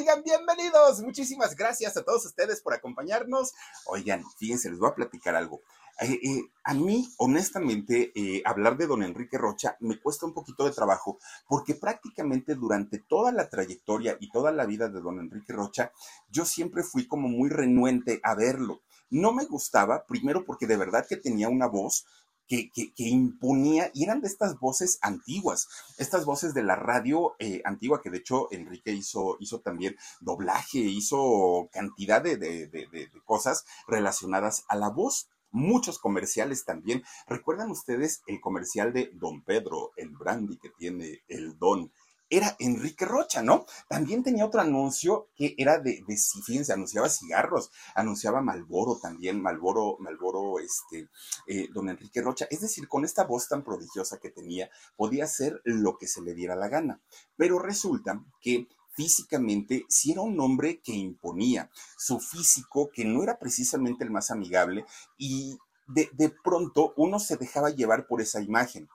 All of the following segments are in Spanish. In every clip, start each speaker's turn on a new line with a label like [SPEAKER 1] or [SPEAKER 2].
[SPEAKER 1] Oigan, bienvenidos. Muchísimas gracias a todos ustedes por acompañarnos. Oigan, fíjense, les voy a platicar algo. Eh, eh, a mí, honestamente, eh, hablar de don Enrique Rocha me cuesta un poquito de trabajo porque prácticamente durante toda la trayectoria y toda la vida de don Enrique Rocha, yo siempre fui como muy renuente a verlo. No me gustaba, primero porque de verdad que tenía una voz que, imponía, y eran de estas voces antiguas, estas voces de la radio antigua, que de hecho Enrique hizo, hizo también doblaje, hizo cantidad de cosas relacionadas a la voz muchos comerciales también. ¿Recuerdan ustedes el comercial de Don Pedro, el brandy que tiene el don? Era Enrique Rocha, ¿no? También tenía otro anuncio que era de, de fíjense, anunciaba cigarros, anunciaba Malboro también, Malboro, Malboro, este, eh, don Enrique Rocha. Es decir, con esta voz tan prodigiosa que tenía, podía hacer lo que se le diera la gana. Pero resulta que físicamente si era un hombre que imponía, su físico que no era precisamente el más amigable y de, de pronto uno se dejaba llevar por esa imagen.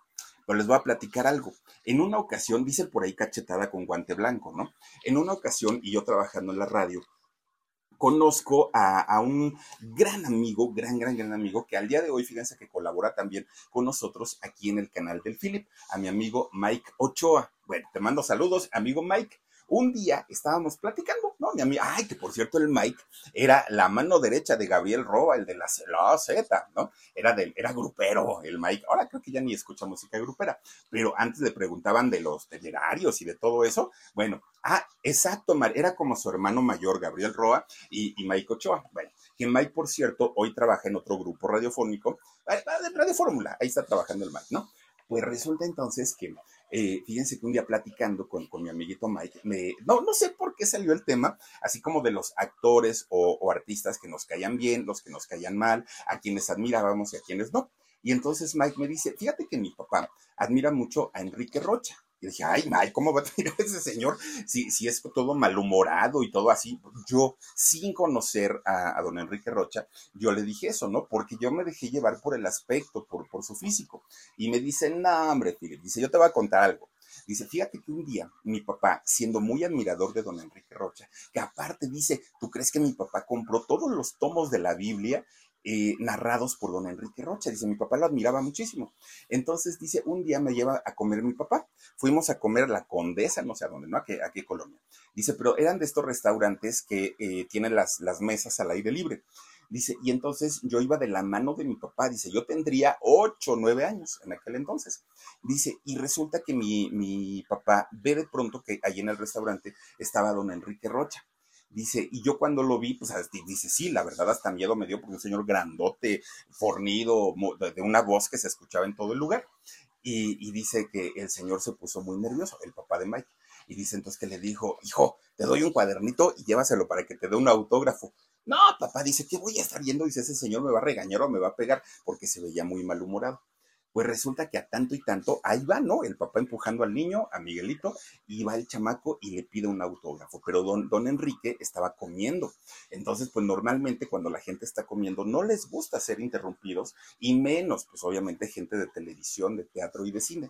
[SPEAKER 1] Pero les voy a platicar algo. En una ocasión, dice por ahí cachetada con guante blanco, ¿no? En una ocasión, y yo trabajando en la radio, conozco a, a, un gran amigo, gran, gran, gran amigo, que al día de hoy, fíjense que colabora también con nosotros aquí en el canal del Philip, a mi amigo Mike Ochoa. Bueno, te mando saludos, amigo Mike. Un día estábamos platicando, ¿no? Mi amigo, ay, que por cierto el Mike era la mano derecha de Gabriel Roa, el de la, Z, ¿no? Era, del, era grupero el Mike. Ahora creo que ya ni escucha música grupera, pero antes le preguntaban de los temerarios y de todo eso. Bueno, ah, exacto, era como su hermano mayor, Gabriel Roa y, y Mike Ochoa. Bueno, que Mike, por cierto, hoy trabaja en otro grupo radiofónico, eh, Radio Fórmula, ahí está trabajando el Mike, ¿no? Pues resulta entonces que eh, fíjense que un día platicando con, mi amiguito Mike, me, no, no sé por qué salió el tema, así como de los actores o, artistas que nos caían bien, los que nos caían mal, a quienes admirábamos y a quienes no. Y entonces Mike me dice, fíjate que mi papá admira mucho a Enrique Rocha. Y dije, ay, Mike, ¿cómo va a admirar ese señor si, si es todo malhumorado y todo así? Yo, sin conocer a, don Enrique Rocha, yo le dije eso, ¿no? Porque yo me dejé llevar por el aspecto, por, por su físico. Y me dice, no, hombre, Philip, dice, yo te voy a contar algo. Dice, fíjate que un día mi papá, siendo muy admirador de don Enrique Rocha, que aparte dice, ¿tú crees que mi papá compró todos los tomos de la Biblia eh, narrados por don Enrique Rocha. Dice, mi papá lo admiraba muchísimo. Entonces dice, un día me lleva a comer mi papá. Fuimos a comer la Condesa, no sé a dónde, ¿no? ¿A qué, colonia? Dice, pero eran de estos restaurantes que eh, tienen las, las mesas al aire libre. Dice, y entonces yo iba de la mano de mi papá. Dice, yo tendría ocho, nueve años en aquel entonces. Dice, y resulta que mi, mi papá ve de pronto que allí en el restaurante estaba don Enrique Rocha. Dice, y yo cuando lo vi, pues dice, sí, la verdad hasta miedo me dio porque un señor grandote, fornido, de una voz que se escuchaba en todo el lugar. Y, dice que el señor se puso muy nervioso, el papá de Mike. Y dice entonces que le dijo, hijo, te doy un cuadernito y llévaselo para que te dé un autógrafo. No, papá, dice, ¿qué voy a estar viendo? Dice, ese señor me va a regañar o me va a pegar porque se veía muy malhumorado. Pues resulta que a tanto y tanto, ahí va, ¿no? El papá empujando al niño, a Miguelito, y va el chamaco y le pide un autógrafo. Pero don, don Enrique estaba comiendo. Entonces, pues normalmente cuando la gente está comiendo, no les gusta ser interrumpidos, y menos, pues obviamente, gente de televisión, de teatro y de cine.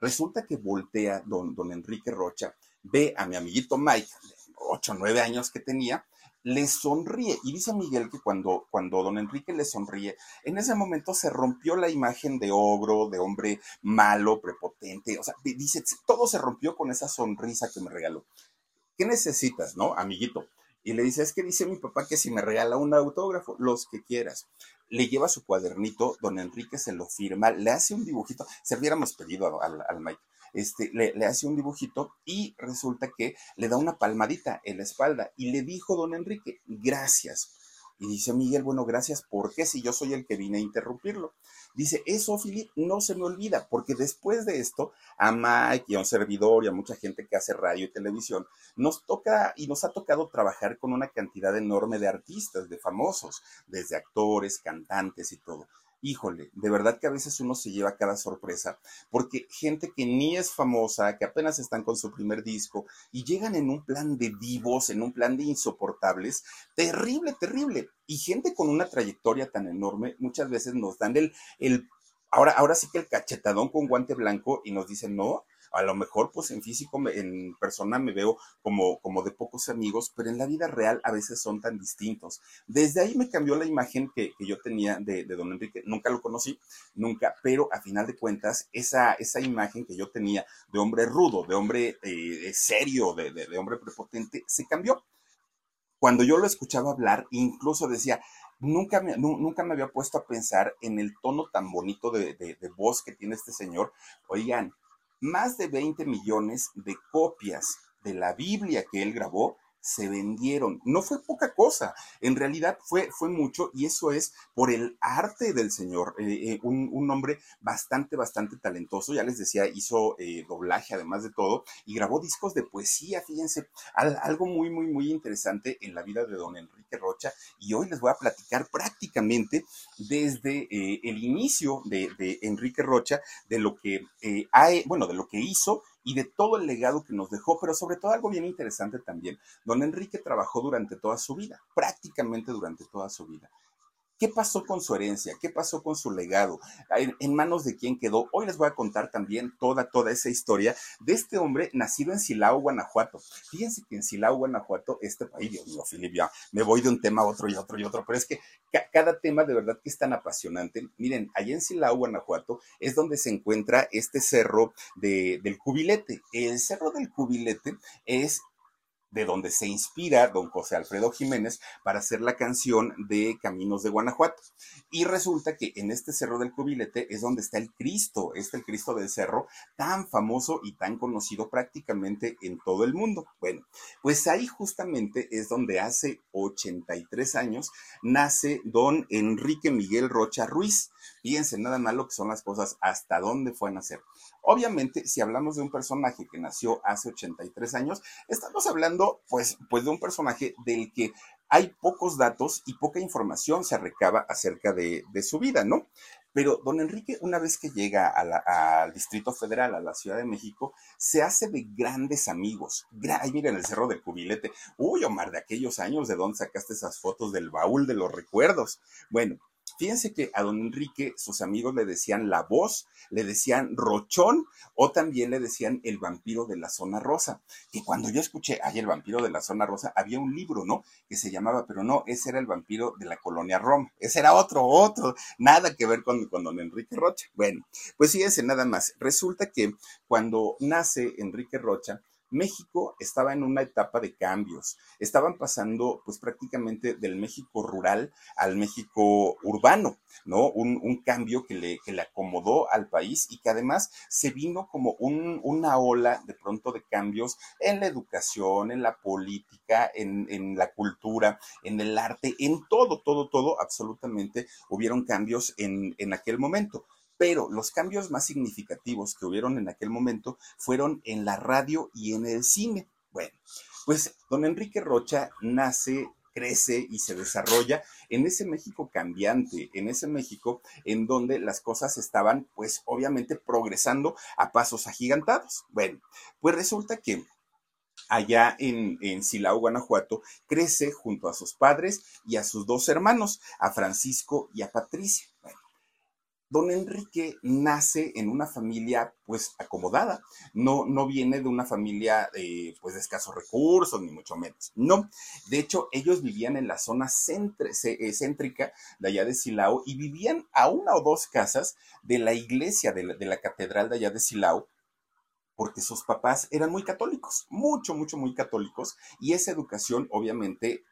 [SPEAKER 1] Resulta que voltea don, don Enrique Rocha, ve a mi amiguito Mike, de 8 o 9 años que tenía, le sonríe. Y dice Miguel que cuando, cuando don Enrique le sonríe, en ese momento se rompió la imagen de ogro, de hombre malo, prepotente. O sea, dice, todo se rompió con esa sonrisa que me regaló. ¿Qué necesitas, no, amiguito? Y le dice, es que dice mi papá que si me regala un autógrafo, los que quieras. Le lleva su cuadernito, don Enrique se lo firma, le hace un dibujito, se hubiéramos pedido al, al Mike este, le, hace un dibujito y resulta que le da una palmadita en la espalda y le dijo don Enrique, gracias. Y dice Miguel, bueno, gracias, ¿por qué si yo soy el que vine a interrumpirlo? Dice, eso, Filip, no se me olvida, porque después de esto, a Mike y a un servidor y a mucha gente que hace radio y televisión, nos toca y nos ha tocado trabajar con una cantidad enorme de artistas, de famosos, desde actores, cantantes y todo híjole, de verdad que a veces uno se lleva cada sorpresa, porque gente que ni es famosa, que apenas están con su primer disco y llegan en un plan de vivos, en un plan de insoportables, terrible, terrible. Y gente con una trayectoria tan enorme, muchas veces nos dan el, el ahora, ahora sí que el cachetadón con guante blanco y nos dicen, no, A lo mejor, pues en físico, en persona me veo como, como de pocos amigos, pero en la vida real a veces son tan distintos. Desde ahí me cambió la imagen que, yo tenía de, don Enrique. Nunca lo conocí, nunca, pero a final de cuentas, esa, esa imagen que yo tenía de hombre rudo, de hombre eh, serio, de, de hombre prepotente, se cambió cuando yo lo escuchaba hablar, incluso decía, nunca me, nunca me había puesto a pensar en el tono tan bonito de, de, voz que tiene este señor. Oigan, más de 20 millones de copias de la Biblia que él grabó se vendieron. No fue poca cosa, en realidad fue, fue mucho y eso es por el arte del señor, eh, eh, un, hombre bastante, bastante talentoso, ya les decía, hizo eh, doblaje además de todo y grabó discos de poesía, fíjense, algo muy, muy, muy interesante en la vida de don Enrique Rocha y hoy les voy a platicar prácticamente desde el inicio de, de, Enrique Rocha, de lo que hay, bueno, de lo que hizo y de todo el legado que nos dejó, pero sobre todo algo bien interesante también. Don Enrique trabajó durante toda su vida, prácticamente durante toda su vida. ¿Qué pasó con su herencia? ¿Qué pasó con su legado? ¿En, manos de quién quedó? Hoy les voy a contar también toda, toda esa historia de este hombre nacido en Silao, Guanajuato. Fíjense que en Silao, Guanajuato, este país, Dios mío, Filip, ya me voy de un tema a otro y otro y otro, pero es que cada tema de verdad que es tan apasionante. Miren, allá en Silao, Guanajuato, es donde se encuentra este cerro del Cubilete. El cerro del Cubilete es de donde se inspira don José Alfredo Jiménez para hacer la canción de Caminos de Guanajuato. Y resulta que en este cerro del Cubilete es donde está el Cristo, este el Cristo del Cerro, tan famoso y tan conocido prácticamente en todo el mundo. Bueno, pues ahí justamente es donde hace 83 años nace don Enrique Miguel Rocha Ruiz. Fíjense nada más lo que son las cosas, hasta dónde fue a nacer. Obviamente, si hablamos de un personaje que nació hace 83 años, estamos hablando pues, pues de un personaje del que hay pocos datos y poca información se recaba acerca de, su vida, ¿no? Pero don Enrique, una vez que llega al Distrito Federal, a la Ciudad de México, se hace de grandes amigos. Ay, miren el Cerro del Cubilete. Uy, Omar, de aquellos años, ¿de dónde sacaste esas fotos del baúl de los recuerdos? Bueno, Fíjense que a don Enrique sus amigos le decían la voz, le decían rochón o también le decían el vampiro de la zona rosa. Que cuando yo escuché, ay, el vampiro de la zona rosa, había un libro, ¿no? Que se llamaba, pero no, ese era el vampiro de la colonia Roma. Ese era otro, otro, nada que ver con, con don Enrique Rocha. Bueno, pues fíjense nada más. Resulta que cuando nace Enrique Rocha, México estaba en una etapa de cambios. Estaban pasando, pues prácticamente del México rural al México urbano, ¿no? Un, cambio que le, que le, acomodó al país y que además se vino como una ola de pronto de cambios en la educación, en la política, en, la cultura, en el arte, en todo, todo, todo, absolutamente hubieron cambios en, en aquel momento pero los cambios más significativos que hubieron en aquel momento fueron en la radio y en el cine. Bueno, pues don Enrique Rocha nace crece y se desarrolla en ese México cambiante, en ese México en donde las cosas estaban pues obviamente progresando a pasos agigantados. Bueno, pues resulta que allá en, en Silao, Guanajuato, crece junto a sus padres y a sus dos hermanos, a Francisco y a Patricia. Don Enrique nace en una familia pues acomodada, no, no viene de una familia eh, pues de escasos recursos, ni mucho menos, no. De hecho, ellos vivían en la zona eh, céntrica de allá de Silao y vivían a una o dos casas de la iglesia de la, catedral de allá de Silao, porque sus papás eran muy católicos, mucho, mucho, muy católicos, y esa educación obviamente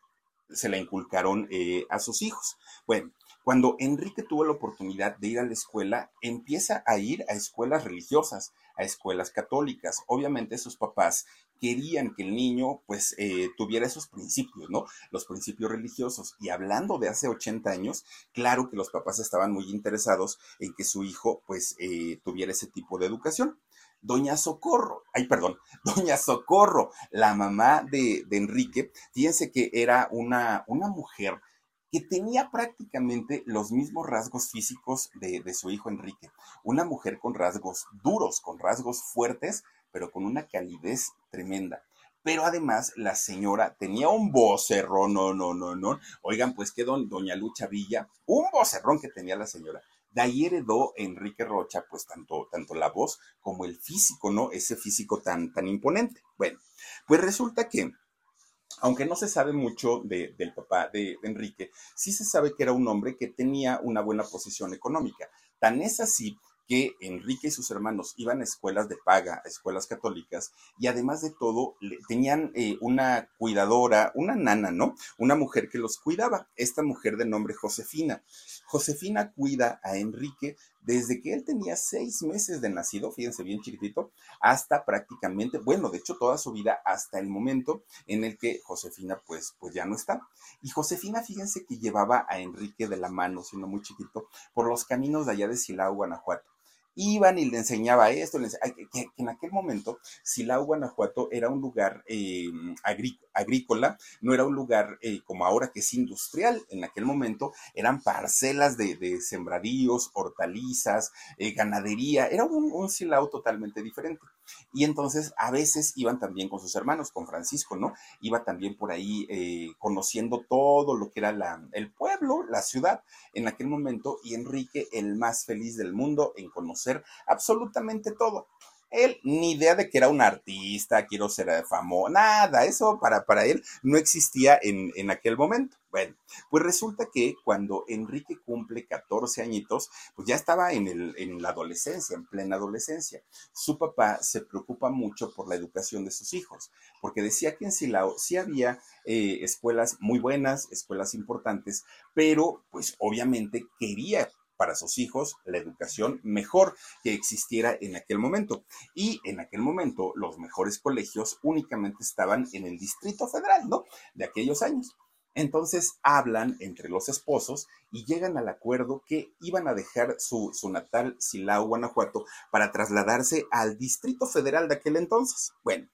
[SPEAKER 1] se la inculcaron eh, a sus hijos. Bueno, cuando Enrique tuvo la oportunidad de ir a la escuela, empieza a ir a escuelas religiosas, a escuelas católicas. Obviamente sus papás querían que el niño pues eh, tuviera esos principios, ¿no? Los principios religiosos. Y hablando de hace 80 años, claro que los papás estaban muy interesados en que su hijo pues eh, tuviera ese tipo de educación. Doña Socorro, ay, perdón, Doña Socorro, la mamá de, Enrique, fíjense que era una, una mujer que tenía prácticamente los mismos rasgos físicos de, su hijo Enrique. Una mujer con rasgos duros, con rasgos fuertes, pero con una calidez tremenda. Pero además la señora tenía un vocerrón, no, no, no, no. Oigan, pues que don, doña Lucha Villa, un vocerrón que tenía la señora. De ahí heredó Enrique Rocha, pues tanto, tanto la voz como el físico, ¿no? Ese físico tan, tan imponente. Bueno, pues resulta que aunque no se sabe mucho del papá de, de, Enrique, sí se sabe que era un hombre que tenía una buena posición económica. Tan es así que Enrique y sus hermanos iban a escuelas de paga, a escuelas católicas, y además de todo, tenían eh, una cuidadora, una nana, ¿no? Una mujer que los cuidaba, esta mujer de nombre Josefina. Josefina cuida a Enrique desde que él tenía seis meses de nacido, fíjense bien chiquitito, hasta prácticamente, bueno, de hecho toda su vida hasta el momento en el que Josefina pues, pues ya no está. Y Josefina, fíjense que llevaba a Enrique de la mano, siendo muy chiquito, por los caminos de allá de Silao, Guanajuato iban y le enseñaba esto, que, en aquel momento Silao, Guanajuato era un lugar eh, agrícola, no era un lugar eh, como ahora que es industrial, en aquel momento eran parcelas de, sembradíos, hortalizas, eh, ganadería, era un, un Silao totalmente diferente. Y entonces a veces iban también con sus hermanos, con Francisco, ¿no? Iba también por ahí eh, conociendo todo lo que era la, el pueblo, la ciudad en aquel momento, y Enrique, el más feliz del mundo en conocer absolutamente todo. Él ni idea de que era un artista, quiero ser famoso, nada, eso para, para él no existía en, en aquel momento. Bueno, pues resulta que cuando Enrique cumple 14 añitos, pues ya estaba en, el, en la adolescencia, en plena adolescencia. Su papá se preocupa mucho por la educación de sus hijos, porque decía que en Silao sí había eh, escuelas muy buenas, escuelas importantes, pero pues obviamente quería para sus hijos la educación mejor que existiera en aquel momento. Y en aquel momento los mejores colegios únicamente estaban en el Distrito Federal, ¿no? De aquellos años. Entonces hablan entre los esposos y llegan al acuerdo que iban a dejar su, su, natal Silao, Guanajuato, para trasladarse al Distrito Federal de aquel entonces. Bueno,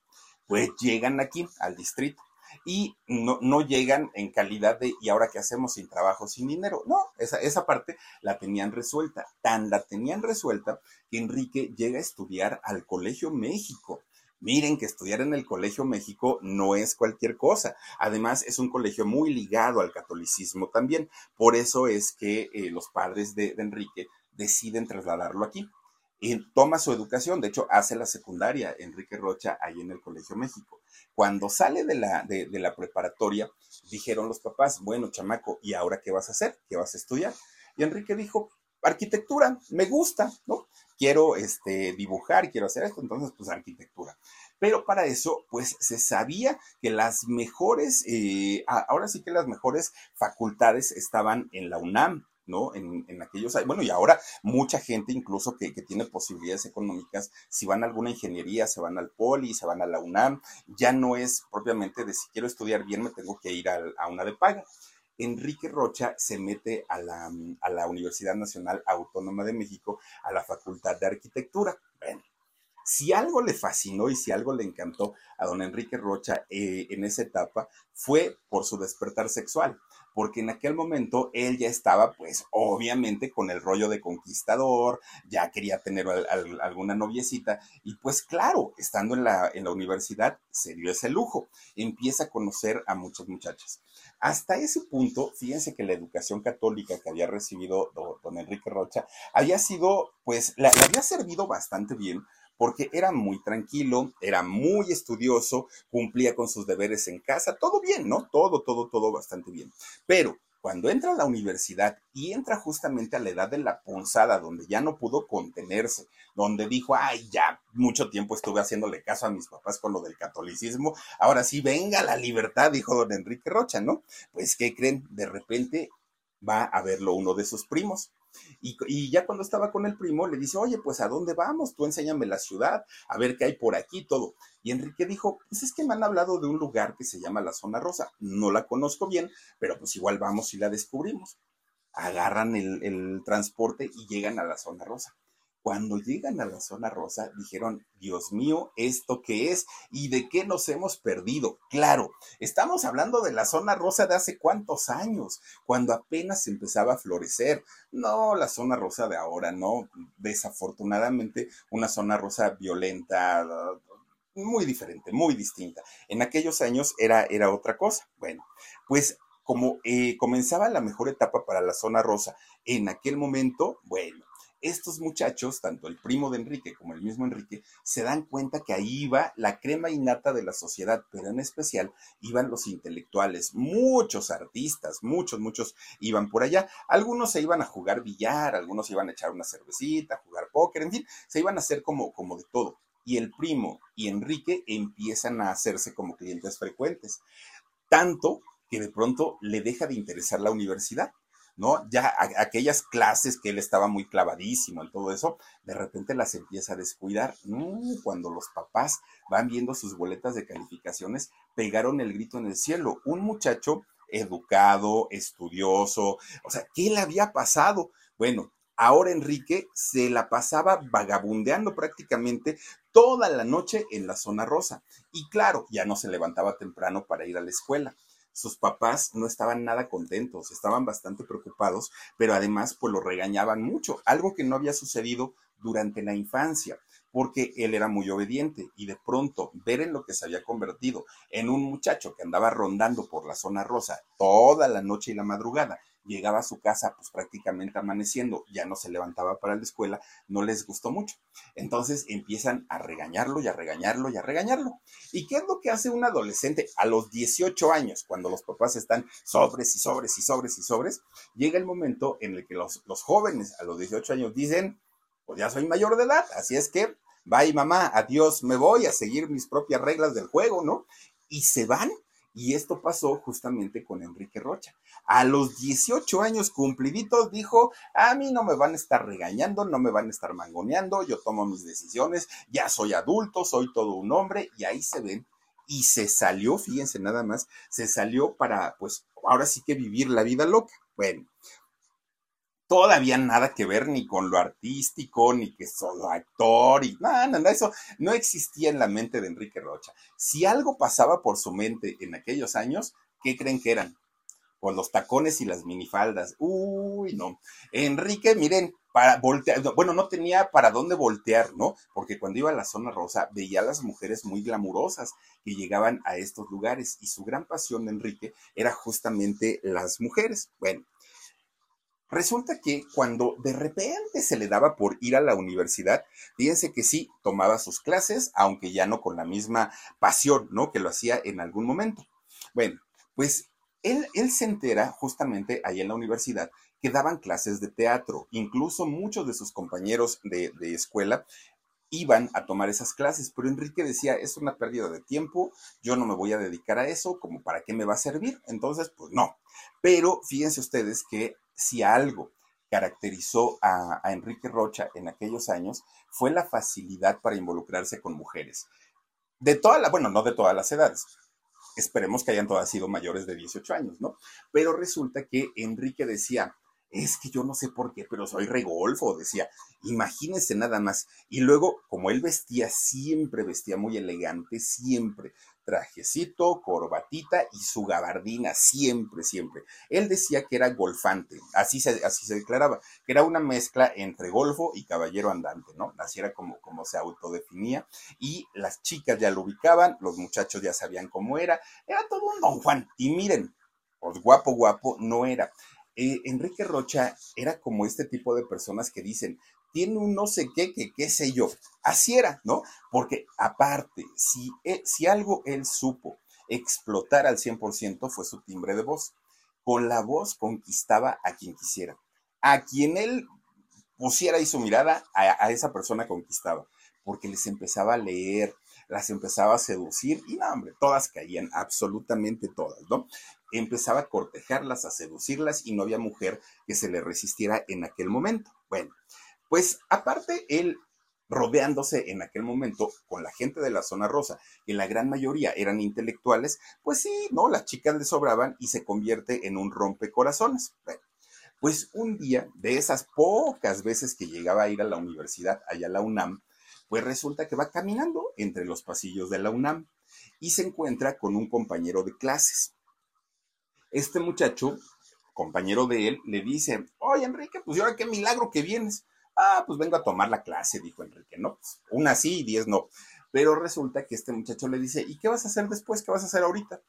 [SPEAKER 1] pues llegan aquí al distrito y no, no llegan en calidad de, ¿y ahora qué hacemos sin trabajo, sin dinero? No, esa, esa parte la tenían resuelta. Tan la tenían resuelta que Enrique llega a estudiar al Colegio México. Miren que estudiar en el Colegio México no es cualquier cosa. Además, es un colegio muy ligado al catolicismo también. Por eso es que eh, los padres de, de Enrique deciden trasladarlo aquí y toma su educación, de hecho hace la secundaria Enrique Rocha ahí en el Colegio México. Cuando sale de la, de, la preparatoria, dijeron los papás, bueno, chamaco, ¿y ahora qué vas a hacer? ¿Qué vas a estudiar? Y Enrique dijo, arquitectura, me gusta, ¿no? Quiero este, dibujar, quiero hacer esto, entonces pues arquitectura. Pero para eso, pues se sabía que las mejores, eh, ahora sí que las mejores facultades estaban en la UNAM, ¿no? En, en, aquellos, bueno, y ahora mucha gente incluso que, que, tiene posibilidades económicas, si van a alguna ingeniería, se van al Poli, se van a la UNAM, ya no es propiamente de si quiero estudiar bien, me tengo que ir a, una de paga. Enrique Rocha se mete a la, a la Universidad Nacional Autónoma de México, a la Facultad de Arquitectura. Bueno, si algo le fascinó y si algo le encantó a don Enrique Rocha eh, en esa etapa fue por su despertar sexual porque en aquel momento él ya estaba, pues, obviamente con el rollo de conquistador, ya quería tener alguna noviecita, y pues claro, estando en la, en la universidad, se dio ese lujo, empieza a conocer a muchas muchachas. Hasta ese punto, fíjense que la educación católica que había recibido don, Enrique Rocha había sido, pues, le había servido bastante bien porque era muy tranquilo, era muy estudioso, cumplía con sus deberes en casa, todo bien, ¿no? Todo, todo, todo bastante bien. Pero cuando entra a la universidad y entra justamente a la edad de la punzada, donde ya no pudo contenerse, donde dijo, ay, ya mucho tiempo estuve haciéndole caso a mis papás con lo del catolicismo, ahora sí, venga la libertad, dijo don Enrique Rocha, ¿no? Pues, ¿qué creen? De repente va a verlo uno de sus primos. Y, ya cuando estaba con el primo, le dice, oye, pues ¿a dónde vamos? Tú enséñame la ciudad, a ver qué hay por aquí, todo. Y Enrique dijo, pues es que me han hablado de un lugar que se llama la Zona Rosa. No la conozco bien, pero pues igual vamos y la descubrimos. Agarran el, el transporte y llegan a la Zona Rosa. Cuando llegan a la zona rosa, dijeron, Dios mío, ¿esto qué es? ¿Y de qué nos hemos perdido? Claro, estamos hablando de la zona rosa de hace cuántos años, cuando apenas empezaba a florecer. No, la zona rosa de ahora, no. Desafortunadamente, una zona rosa violenta, muy diferente, muy distinta. En aquellos años era, era otra cosa. Bueno, pues como eh, comenzaba la mejor etapa para la zona rosa en aquel momento, bueno, estos muchachos, tanto el primo de Enrique como el mismo Enrique, se dan cuenta que ahí iba la crema innata de la sociedad, pero en especial iban los intelectuales, muchos artistas, muchos, muchos iban por allá. Algunos se iban a jugar billar, algunos se iban a echar una cervecita, jugar póker, en fin, se iban a hacer como, como de todo. Y el primo y Enrique empiezan a hacerse como clientes frecuentes, tanto que de pronto le deja de interesar la universidad ¿no? Ya aquellas clases que él estaba muy clavadísimo en todo eso, de repente las empieza a descuidar. cuando los papás van viendo sus boletas de calificaciones, pegaron el grito en el cielo. Un muchacho educado, estudioso, o sea, ¿qué le había pasado? Bueno, ahora Enrique se la pasaba vagabundeando prácticamente toda la noche en la zona rosa. Y claro, ya no se levantaba temprano para ir a la escuela sus papás no estaban nada contentos, estaban bastante preocupados, pero además pues lo regañaban mucho, algo que no había sucedido durante la infancia, porque él era muy obediente y de pronto ver en lo que se había convertido en un muchacho que andaba rondando por la zona rosa toda la noche y la madrugada llegaba a su casa pues prácticamente amaneciendo, ya no se levantaba para la escuela, no les gustó mucho. Entonces empiezan a regañarlo y a regañarlo y a regañarlo. ¿Y qué es lo que hace un adolescente a los 18 años, cuando los papás están sobres y sobres y sobres y sobres? Llega el momento en el que los, los jóvenes a los 18 años dicen, pues ya soy mayor de edad, así es que, bye mamá, adiós, me voy a seguir mis propias reglas del juego, ¿no? Y se van y esto pasó justamente con Enrique Rocha. A los 18 años cumpliditos dijo, a mí no me van a estar regañando, no me van a estar mangoneando, yo tomo mis decisiones, ya soy adulto, soy todo un hombre, y ahí se ven. Y se salió, fíjense nada más, se salió para, pues, ahora sí que vivir la vida loca. Bueno, todavía nada que ver ni con lo artístico, ni que solo actor, y nada, nada, eso no existía en la mente de Enrique Rocha. Si algo pasaba por su mente en aquellos años, ¿qué creen que eran? Pues los tacones y las minifaldas. Uy, no. Enrique, miren, para voltear, bueno, no tenía para dónde voltear, ¿no? Porque cuando iba a la zona rosa veía a las mujeres muy glamurosas que llegaban a estos lugares y su gran pasión de Enrique era justamente las mujeres. Bueno, Resulta que cuando de repente se le daba por ir a la universidad, fíjense que sí, tomaba sus clases, aunque ya no con la misma pasión, ¿no? Que lo hacía en algún momento. Bueno, pues él, él se entera justamente ahí en la universidad que daban clases de teatro. Incluso muchos de sus compañeros de, de escuela iban a tomar esas clases, pero Enrique decía, es una pérdida de tiempo, yo no me voy a dedicar a eso, como para qué me va a servir, entonces, pues no. Pero fíjense ustedes que si algo caracterizó a, Enrique Rocha en aquellos años fue la facilidad para involucrarse con mujeres. De todas las, bueno, no de todas las edades. Esperemos que hayan todas sido mayores de 18 años, ¿no? Pero resulta que Enrique decía, es que yo no sé por qué, pero soy regolfo, decía, imagínense nada más. Y luego, como él vestía, siempre vestía muy elegante, siempre, trajecito, corbatita y su gabardina, siempre, siempre. Él decía que era golfante, así se, así se declaraba, que era una mezcla entre golfo y caballero andante, ¿no? Así era como, como se autodefinía, y las chicas ya lo ubicaban, los muchachos ya sabían cómo era, era todo un don Juan, y miren, pues guapo, guapo no era. Eh, Enrique Rocha era como este tipo de personas que dicen, tiene un no sé qué, que qué sé yo. Así era, ¿no? Porque aparte, si, e, si algo él supo explotar al 100% fue su timbre de voz. Con la voz conquistaba a quien quisiera. A quien él pusiera ahí su mirada, a, a esa persona conquistaba. Porque les empezaba a leer, las empezaba a seducir y no, hombre, todas caían, absolutamente todas, ¿no? Empezaba a cortejarlas, a seducirlas y no había mujer que se le resistiera en aquel momento. Bueno, pues aparte, él rodeándose en aquel momento con la gente de la zona rosa, que la gran mayoría eran intelectuales, pues sí, ¿no? Las chicas le sobraban y se convierte en un rompecorazones. Bueno, pues un día, de esas pocas veces que llegaba a ir a la universidad, allá a la UNAM, pues resulta que va caminando entre los pasillos de la UNAM y se encuentra con un compañero de clases. Este muchacho, compañero de él, le dice, oye Enrique, pues ¿y ahora qué milagro que vienes? Ah, pues vengo a tomar la clase, dijo Enrique, ¿no? Pues, una sí y diez no. Pero resulta que este muchacho le dice, ¿y qué vas a hacer después? ¿Qué vas a hacer ahorita?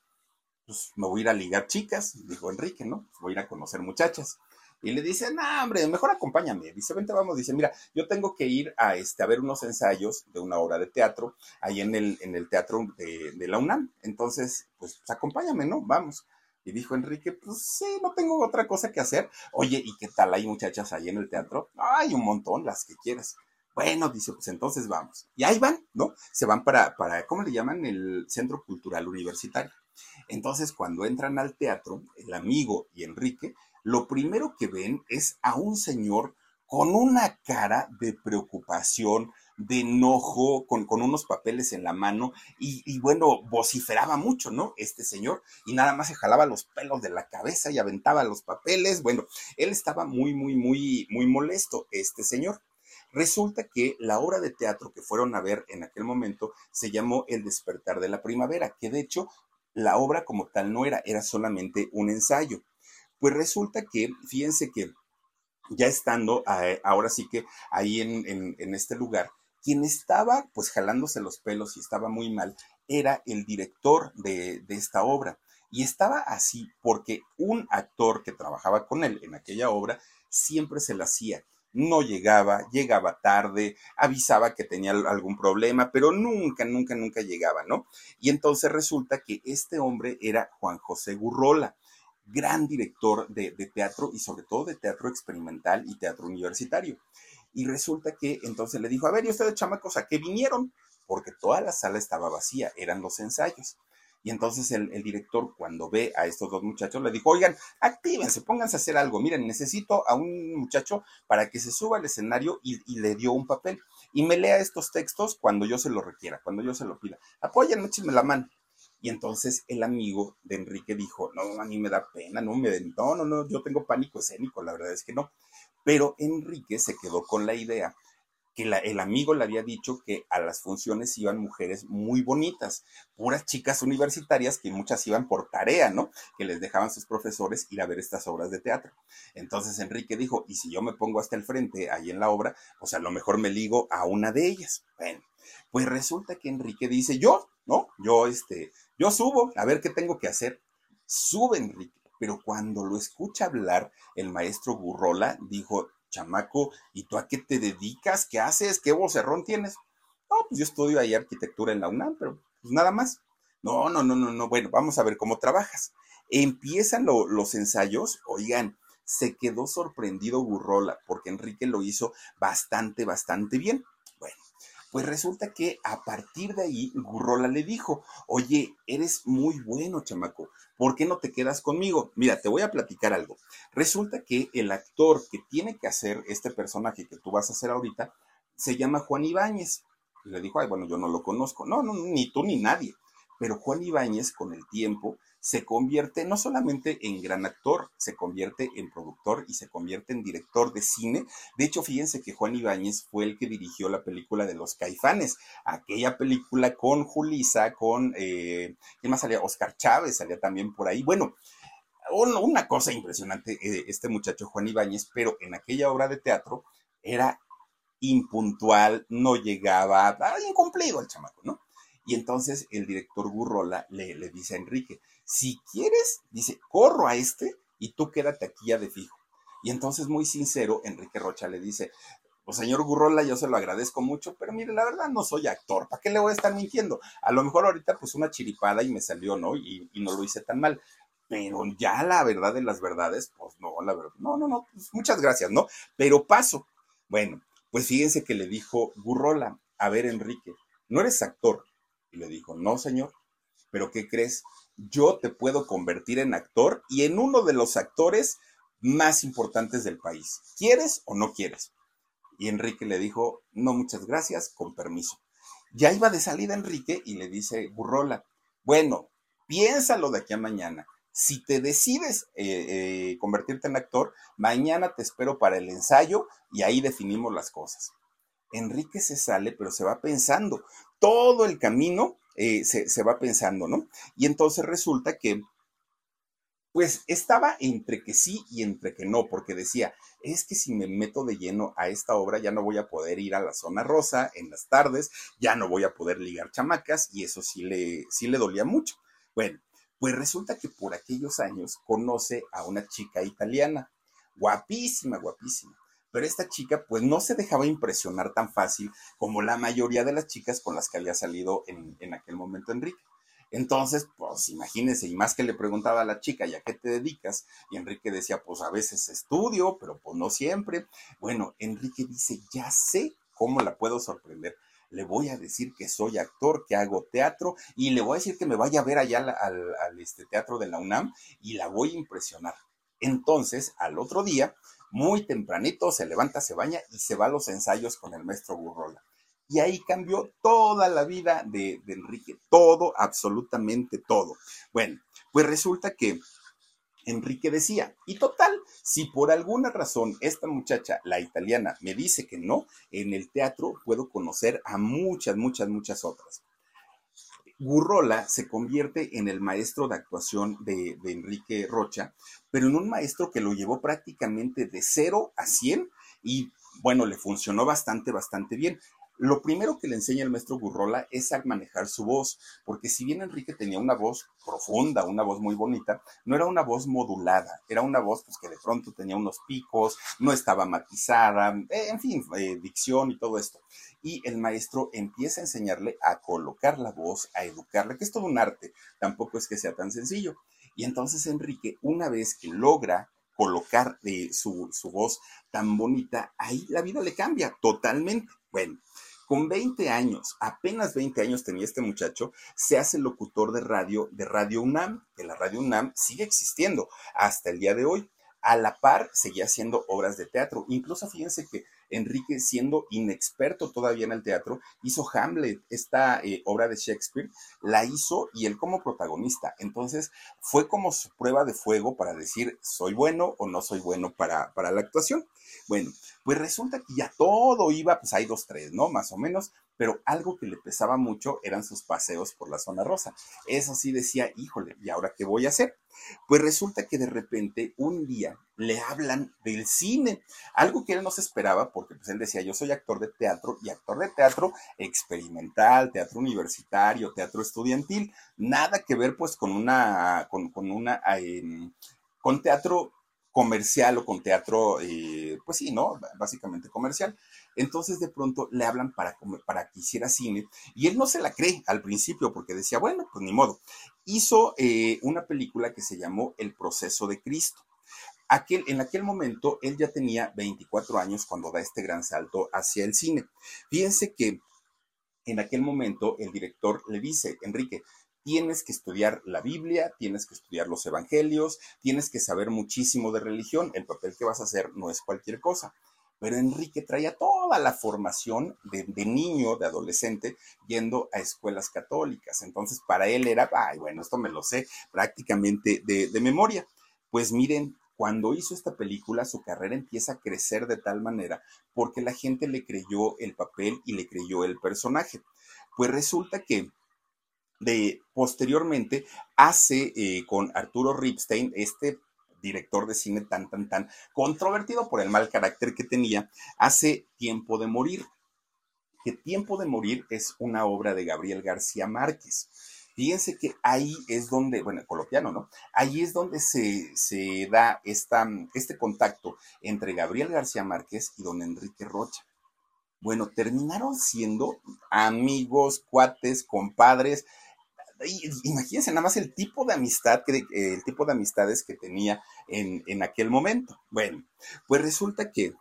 [SPEAKER 1] pues me voy a ir a ligar chicas, dijo Enrique, ¿no? Voy a ir a conocer muchachas. Y le dice, no, hombre, mejor acompáñame. Dice, vente, vamos. Dice, mira, yo tengo que ir a, este, a ver unos ensayos de una obra de teatro ahí en el, en el teatro de, la UNAM. Entonces, pues, acompáñame, ¿no? Vamos. Y dijo Enrique, pues sí, no tengo otra cosa que hacer. Oye, ¿y qué tal? ¿Hay muchachas ahí en el teatro? Hay un montón, las que quieras. Bueno, dice, pues entonces vamos. Y ahí van, ¿no? Se van para, para, ¿cómo le llaman? El Centro Cultural Universitario. Entonces, cuando entran al teatro, el amigo y Enrique lo primero que ven es a un señor con una cara de preocupación, de enojo, con, unos papeles en la mano y, bueno, vociferaba mucho, ¿no? Este señor y nada más se jalaba los pelos de la cabeza y aventaba los papeles. Bueno, él estaba muy, muy, muy, muy molesto, este señor. Resulta que la obra de teatro que fueron a ver en aquel momento se llamó El despertar de la primavera, que de hecho la obra como tal no era, era solamente un ensayo. Pues resulta que, fíjense que ya estando eh, ahora sí que ahí en, este lugar, quien estaba pues jalándose los pelos y estaba muy mal era el director de, de esta obra. Y estaba así porque un actor que trabajaba con él en aquella obra siempre se la hacía no llegaba, llegaba tarde, avisaba que tenía algún problema, pero nunca, nunca, nunca llegaba, ¿no? Y entonces resulta que este hombre era Juan José Gurrola gran director de, teatro y sobre todo de teatro experimental y teatro universitario. Y resulta que entonces le dijo, a ver, ¿y ustedes chamacos a qué vinieron? Porque toda la sala estaba vacía, eran los ensayos. Y entonces el, director, cuando ve a estos dos muchachos, le dijo, oigan, actívense, pónganse a hacer algo. Miren, necesito a un muchacho para que se suba al escenario y, le dio un papel. Y me lea estos textos cuando yo se lo requiera, cuando yo se lo pida. Apóyenme, échenme la mano. Y entonces el amigo de Enrique dijo, no, a mí me da pena, no, me no, no, no, yo tengo pánico escénico, la verdad es que no. Pero Enrique se quedó con la idea que el amigo le había dicho que a las funciones iban mujeres muy bonitas, puras chicas universitarias que muchas iban por tarea, ¿no? Que les dejaban sus profesores ir a ver estas obras de teatro. Entonces Enrique dijo, y si yo me pongo hasta el frente ahí en la obra, pues a lo mejor me ligo a una de ellas. Bueno, pues resulta que Enrique dice, yo, ¿no? Yo, este, yo subo, a ver qué tengo que hacer. Sube Enrique, pero cuando lo escucha hablar, el maestro Gurrola dijo, chamaco, ¿y tú a qué te dedicas? ¿Qué haces? ¿Qué vocerrón tienes? No, pues yo estudio ahí arquitectura en la UNAM, pero pues nada más. No, no, no, no, no, bueno, vamos a ver cómo trabajas. Empiezan los ensayos, oigan, se quedó sorprendido Gurrola, porque Enrique lo hizo bastante, bastante bien. Pues resulta que a partir de ahí, Gurrola le dijo, oye, eres muy bueno, chamaco, ¿por qué no te quedas conmigo? Mira, te voy a platicar algo. Resulta que el actor que tiene que hacer este personaje que tú vas a hacer ahorita se llama Juan Ibáñez. Le dijo, ay, bueno, yo no lo conozco. No, no, ni tú ni nadie. Pero Juan Ibáñez, con el tiempo, se convierte no solamente en gran actor, se convierte en productor y se convierte en director de cine. De hecho, fíjense que Juan Ibáñez fue el que dirigió la película de Los Caifanes, aquella película con Julisa, con, eh, ¿quién más salía? Oscar Chávez salía también por ahí. Bueno, una cosa impresionante eh, este muchacho Juan Ibáñez, pero en aquella obra de teatro era impuntual, no llegaba, incumplido el chamaco, ¿no? Y entonces el director Gurrola le dice a Enrique, si quieres, dice, corro a este y tú quédate aquí ya de fijo. Y entonces, muy sincero, Enrique Rocha le dice, pues señor Gurrola, yo se lo agradezco mucho, pero mire, la verdad no soy actor, ¿para qué le voy a estar mintiendo? A lo mejor ahorita pues una chiripada y me salió, ¿no? Y, no lo hice tan mal. Pero ya la verdad de las verdades, pues no, la verdad, no, no, no, pues muchas gracias, ¿no? Pero paso. Bueno, pues fíjense que le dijo Gurrola, a ver Enrique, ¿no eres actor? Y le dijo, no, señor, pero ¿qué crees? Yo te puedo convertir en actor y en uno de los actores más importantes del país. ¿Quieres o no quieres? Y Enrique le dijo, no, muchas gracias, con permiso. Ya iba de salida Enrique y le dice Burrola, bueno, piénsalo de aquí a mañana. Si te decides eh, eh, convertirte en actor, mañana te espero para el ensayo y ahí definimos las cosas. Enrique se sale, pero se va pensando. Todo el camino eh, se, va pensando, ¿no? Y entonces resulta que, pues estaba entre que sí y entre que no, porque decía, es que si me meto de lleno a esta obra ya no voy a poder ir a la zona rosa en las tardes, ya no voy a poder ligar chamacas y eso sí le, sí le dolía mucho. Bueno, Pues resulta que por aquellos años conoce a una chica italiana, guapísima, guapísima. Pero esta chica pues no se dejaba impresionar tan fácil como la mayoría de las chicas con las que había salido en, en aquel momento Enrique. Entonces, pues imagínense, y más que le preguntaba a la chica, ¿ya qué te dedicas? Y Enrique decía, pues a veces estudio, pero pues no siempre. Bueno, Enrique dice, ya sé cómo la puedo sorprender. Le voy a decir que soy actor, que hago teatro, y le voy a decir que me vaya a ver allá al, este, teatro de la UNAM y la voy a impresionar. Entonces, al otro día, muy tempranito, se levanta, se baña y se va a los ensayos con el maestro Burrola. Y ahí cambió toda la vida de, Enrique, todo, absolutamente todo. Bueno, pues resulta que Enrique decía, y total, si por alguna razón esta muchacha, la italiana, me dice que no, en el teatro puedo conocer a muchas, muchas, muchas otras. Gurrola se convierte en el maestro de actuación de, Enrique Rocha, pero en un maestro que lo llevó prácticamente de cero a cien y bueno, le funcionó bastante, bastante bien. Lo primero que le enseña el maestro Gurrola es a manejar su voz, porque si bien Enrique tenía una voz profunda, una voz muy bonita, no era una voz modulada, era una voz pues, que de pronto tenía unos picos, no estaba matizada, en fin, eh, dicción y todo esto. Y el maestro empieza a enseñarle a colocar la voz, a educarle, que es todo un arte, tampoco es que sea tan sencillo. Y entonces Enrique, una vez que logra colocar su, su voz tan bonita, ahí la vida le cambia totalmente. Bueno, con 20 años, apenas 20 años tenía este muchacho, se hace locutor de radio de Radio UNAM, que la Radio UNAM sigue existiendo hasta el día de hoy. A la par seguía haciendo obras de teatro. Incluso fíjense que Enrique, siendo inexperto todavía en el teatro, hizo Hamlet, esta eh, obra de Shakespeare, la hizo y él como protagonista. Entonces fue como su prueba de fuego para decir, soy bueno o no soy bueno para, para la actuación. Bueno, pues resulta que ya todo iba, pues hay dos, tres, ¿no? Más o menos, pero algo que le pesaba mucho eran sus paseos por la zona rosa. Eso sí decía, híjole, ¿y ahora qué voy a hacer? Pues resulta que de repente un día le hablan del cine, algo que él no se esperaba porque pues él decía, yo soy actor de teatro y actor de teatro experimental, teatro universitario, teatro estudiantil, nada que ver pues con una, con, una, em, con teatro comercial o con teatro, eh, pues sí, ¿no? Básicamente comercial. Entonces de pronto le hablan para, para que hiciera cine y él no se la cree al principio porque decía, bueno, pues ni modo. Hizo eh, una película que se llamó El proceso de Cristo. Aquel, en aquel momento él ya tenía 24 años cuando da este gran salto hacia el cine. Fíjense que en aquel momento el director le dice, Enrique, tienes que estudiar la Biblia, tienes que estudiar los evangelios, tienes que saber muchísimo de religión, el papel que vas a hacer no es cualquier cosa. Pero Enrique traía toda la formación de, niño, de adolescente, yendo a escuelas católicas. Entonces, para él era, ay, bueno, esto me lo sé prácticamente de, de memoria. Pues miren, cuando hizo esta película, su carrera empieza a crecer de tal manera porque la gente le creyó el papel y le creyó el personaje. Pues resulta que de posteriormente hace eh, con Arturo Ripstein este director de cine tan, tan, tan controvertido por el mal carácter que tenía, hace Tiempo de Morir. Que Tiempo de Morir es una obra de Gabriel García Márquez. Fíjense que ahí es donde, bueno, coloquiano, ¿no? Ahí es donde se, se da esta, este contacto entre Gabriel García Márquez y don Enrique Rocha. Bueno, terminaron siendo amigos, cuates, compadres, imagínense nada más el tipo de amistad, que, el tipo de amistades que tenía en, en aquel momento. Bueno, pues resulta que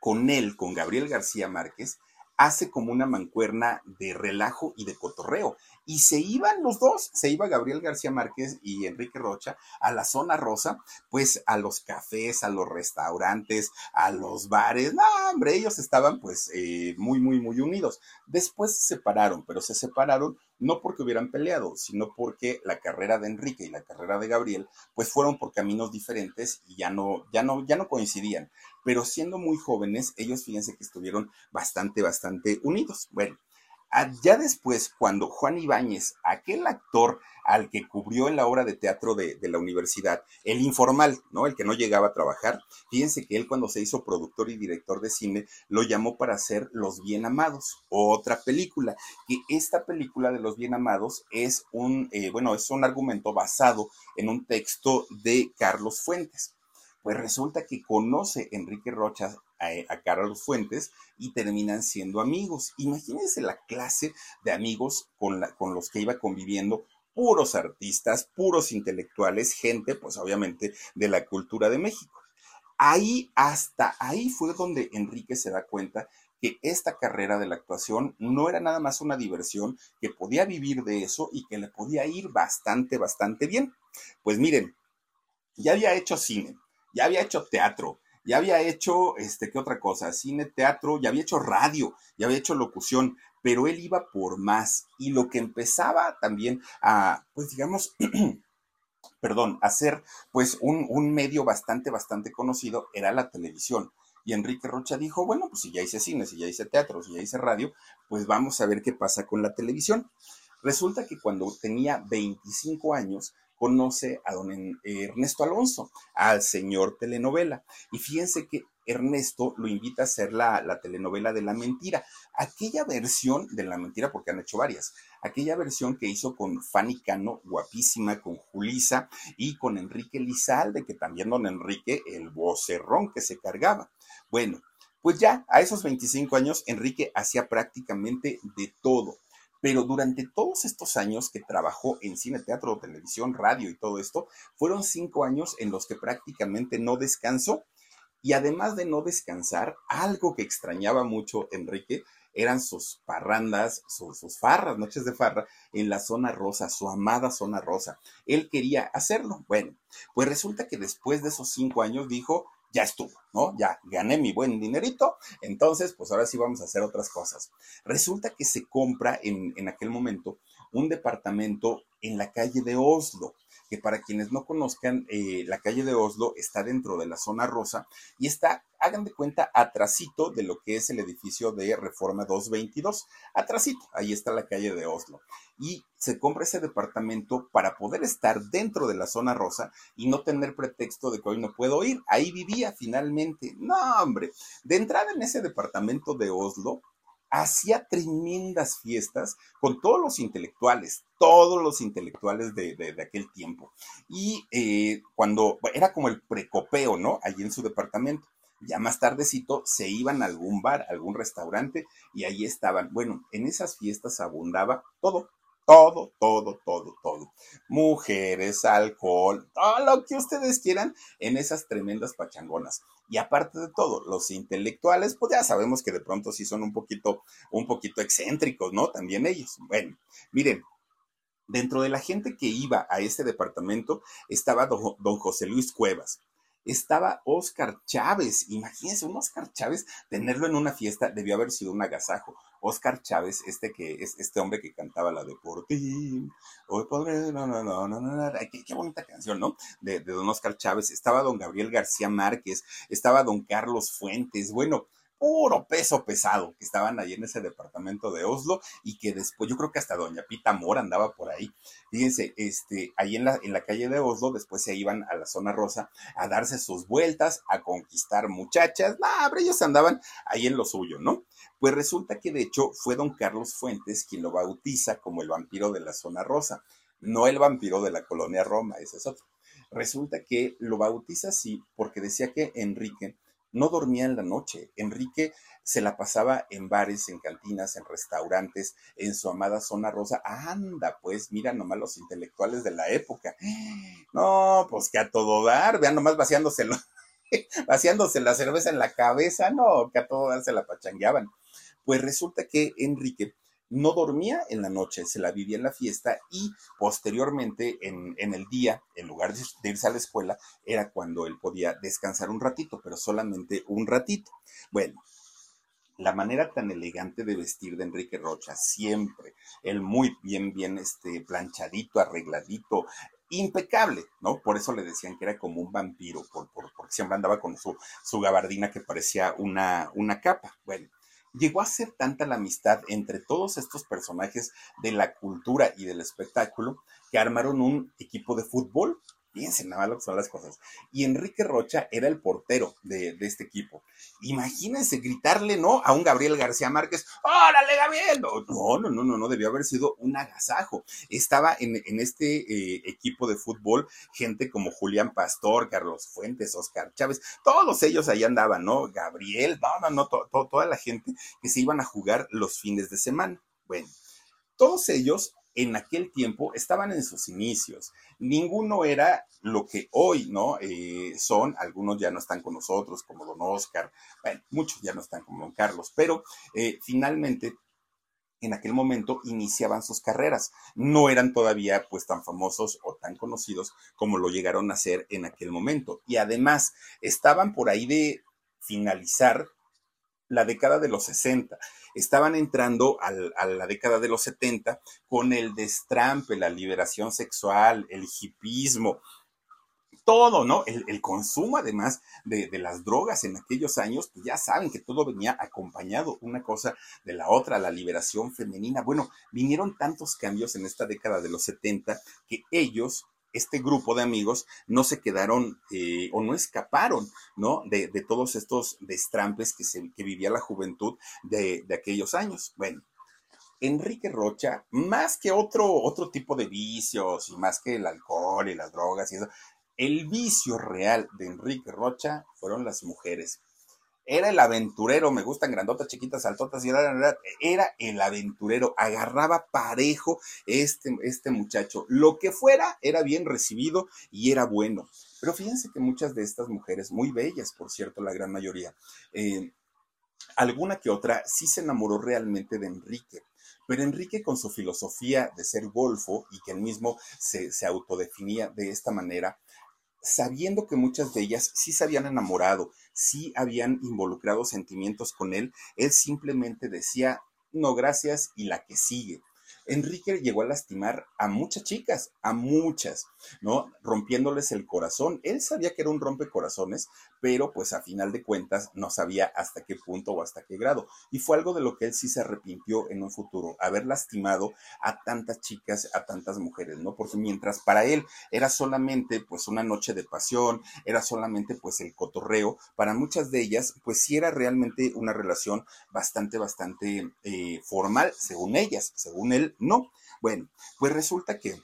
[SPEAKER 1] con él, con Gabriel García Márquez, hace como una mancuerna de relajo y de cotorreo y se iban los dos, se iba Gabriel García Márquez y Enrique Rocha a la zona rosa, pues a los cafés, a los restaurantes, a los bares, no, hombre, ellos estaban pues eh, muy, muy, muy unidos. Después se separaron, pero se separaron no porque hubieran peleado, sino porque la carrera de Enrique y la carrera de Gabriel pues fueron por caminos diferentes y ya no, ya no, ya no coincidían. Pero siendo muy jóvenes, ellos fíjense que estuvieron bastante, bastante unidos. Bueno, ya después, cuando Juan Ibáñez, aquel actor al que cubrió en la obra de teatro de, la universidad, el informal, ¿no? El que no llegaba a trabajar, fíjense que él cuando se hizo productor y director de cine, lo llamó para hacer Los Bien Amados, otra película, que esta película de Los Bien Amados es un, eh, bueno, es un argumento basado en un texto de Carlos Fuentes. Pues resulta que conoce Enrique Rocha a, Carlos Fuentes y terminan siendo amigos. Imagínense la clase de amigos con, la, con los que iba conviviendo puros artistas, puros intelectuales, gente, pues obviamente, de la cultura de México. Ahí, hasta ahí fue donde Enrique se da cuenta que esta carrera de la actuación no era nada más una diversión, que podía vivir de eso y que le podía ir bastante, bastante bien. Pues miren, ya había hecho cine, ya había hecho teatro, ya había hecho, este, ¿qué otra cosa? Cine, teatro, ya había hecho radio, ya había hecho locución, pero él iba por más. Y lo que empezaba también a, pues digamos, perdón, a ser pues un, un medio bastante, bastante conocido era la televisión. Y Enrique Rocha dijo, bueno, pues si ya hice cine, si ya hice teatro, si ya hice radio, pues vamos a ver qué pasa con la televisión. Resulta que cuando tenía 25 años, conoce a don Ernesto Alonso, al señor telenovela. Y fíjense que Ernesto lo invita a hacer la, telenovela de la mentira. Aquella versión de la mentira, porque han hecho varias, aquella versión que hizo con Fanny Cano, guapísima, con Julisa y con Enrique Lizalde, que también don Enrique, el vocerrón que se cargaba. Bueno, pues ya a esos 25 años, Enrique hacía prácticamente de todo pero durante todos estos años que trabajó en cine, teatro, televisión, radio y todo esto, fueron cinco años en los que prácticamente no descansó. Y además de no descansar, algo que extrañaba mucho Enrique eran sus parrandas, sus, sus, farras, noches de farra, en la zona rosa, su amada zona rosa. Él quería hacerlo. Bueno, pues resulta que después de esos cinco años dijo, ya estuvo, ¿no? Ya gané mi buen dinerito, entonces pues ahora sí vamos a hacer otras cosas. Resulta que se compra en, en aquel momento un departamento en la calle de Oslo que para quienes no conozcan, eh, la calle de Oslo está dentro de la zona rosa y está, hagan de cuenta, atrasito de lo que es el edificio de Reforma 222. Atrasito, ahí está la calle de Oslo. Y se compra ese departamento para poder estar dentro de la zona rosa y no tener pretexto de que hoy no puedo ir. Ahí vivía finalmente. No, hombre, de entrada en ese departamento de Oslo, hacía tremendas fiestas con todos los intelectuales, todos los intelectuales de, aquel tiempo. Y eh, cuando era como el precopeo, ¿no? Allí en su departamento. Ya más tardecito se iban a algún bar, algún restaurante y ahí estaban. Bueno, en esas fiestas abundaba todo, todo, todo, todo, todo. Mujeres, alcohol, todo lo que ustedes quieran en esas tremendas pachangonas. Y aparte de todo, los intelectuales, pues ya sabemos que de pronto sí son un poquito, un poquito excéntricos, ¿no? También ellos. Bueno, miren, dentro de la gente que iba a este departamento estaba don José Luis Cuevas, estaba Oscar Chávez. Imagínense, un Oscar Chávez, tenerlo en una fiesta debió haber sido un agasajo. Oscar Chávez, este que es este hombre que cantaba la de hoy podré, no, no, no, no, no, qué, qué bonita canción, ¿no? De, de don Oscar Chávez. Estaba don Gabriel García Márquez, estaba don Carlos Fuentes. Bueno, puro peso pesado que estaban ahí en ese departamento de Oslo y que después, yo creo que hasta doña Pita Mora andaba por ahí. Fíjense, este, ahí en la, en la calle de Oslo, después se iban a la zona rosa a darse sus vueltas, a conquistar muchachas. Nah, pero ellos andaban ahí en lo suyo, ¿no? Pues resulta que de hecho fue don Carlos Fuentes quien lo bautiza como el vampiro de la zona rosa, no el vampiro de la colonia Roma, ese es otro. Resulta que lo bautiza así porque decía que Enrique no dormía en la noche. Enrique se la pasaba en bares, en cantinas, en restaurantes, en su amada zona rosa. Anda, pues, mira nomás los intelectuales de la época. No, pues que a todo dar, vean nomás vaciándoselo, vaciándose la cerveza en la cabeza, no, que a todo dar se la pachangueaban. Pues resulta que Enrique no dormía en la noche, se la vivía en la fiesta y posteriormente en, el día, en lugar de irse a la escuela, era cuando él podía descansar un ratito, pero solamente un ratito. Bueno, la manera tan elegante de vestir de Enrique Rocha, siempre, él muy bien, bien este, planchadito, arregladito, impecable, ¿no? Por eso le decían que era como un vampiro, por, porque siempre andaba con su, su gabardina que parecía una, una capa. Bueno, llegó a ser tanta la amistad entre todos estos personajes de la cultura y del espectáculo que armaron un equipo de fútbol Piensen nada más que son las cosas. Y Enrique Rocha era el portero de, este equipo. Imagínense gritarle, ¿no? A un Gabriel García Márquez, ¡órale, Gabriel! No, no, no, no, no, debió haber sido un agasajo. Estaba en, este eh, equipo de fútbol gente como Julián Pastor, Carlos Fuentes, Oscar Chávez, todos ellos ahí andaban, ¿no? Gabriel, no, no, no, toda la gente que se iban a jugar los fines de semana. Bueno, todos ellos en aquel tiempo estaban en sus inicios. Ninguno era lo que hoy, ¿no? Eh, son, algunos ya no están con nosotros, como don Oscar, bueno, muchos ya no están como don Carlos, pero eh, finalmente en aquel momento iniciaban sus carreras. No eran todavía pues tan famosos o tan conocidos como lo llegaron a ser en aquel momento. Y además estaban por ahí de finalizar la década de los 60 estaban entrando a la década de los 70 con el destrampe, la liberación sexual, el hipismo, todo, ¿no? El, consumo, además de, las drogas en aquellos años, pues ya saben que todo venía acompañado una cosa de la otra, la liberación femenina. Bueno, vinieron tantos cambios en esta década de los 70 que ellos este grupo de amigos no se quedaron eh, o no escaparon, ¿no? De, todos estos destrampes que, vivía la juventud de, aquellos años. Bueno, Enrique Rocha, más que otro, otro tipo de vicios y más que el alcohol y las drogas y eso, el vicio real de Enrique Rocha fueron las mujeres era el aventurero, me gustan grandotas, chiquitas, altotas, y era, era el aventurero, agarraba parejo este, este muchacho. Lo que fuera era bien recibido y era bueno. Pero fíjense que muchas de estas mujeres, muy bellas, por cierto, la gran mayoría, eh, alguna que otra sí se enamoró realmente de Enrique. Pero Enrique con su filosofía de ser golfo y que él mismo se, se autodefinía de esta manera, sabiendo que muchas de ellas sí se habían enamorado, sí habían involucrado sentimientos con él, él simplemente decía, no, gracias, y la que sigue. Enrique llegó a lastimar a muchas chicas, a muchas, ¿no? Rompiéndoles el corazón. Él sabía que era un rompecorazones, pero pues a final de cuentas no sabía hasta qué punto o hasta qué grado. Y fue algo de lo que él sí se arrepintió en un futuro, haber lastimado a tantas chicas, a tantas mujeres, ¿no? Porque mientras para él era solamente pues una noche de pasión, era solamente pues el cotorreo, para muchas de ellas pues sí era realmente una relación bastante, bastante eh, formal, según ellas, según él no. Bueno, pues resulta que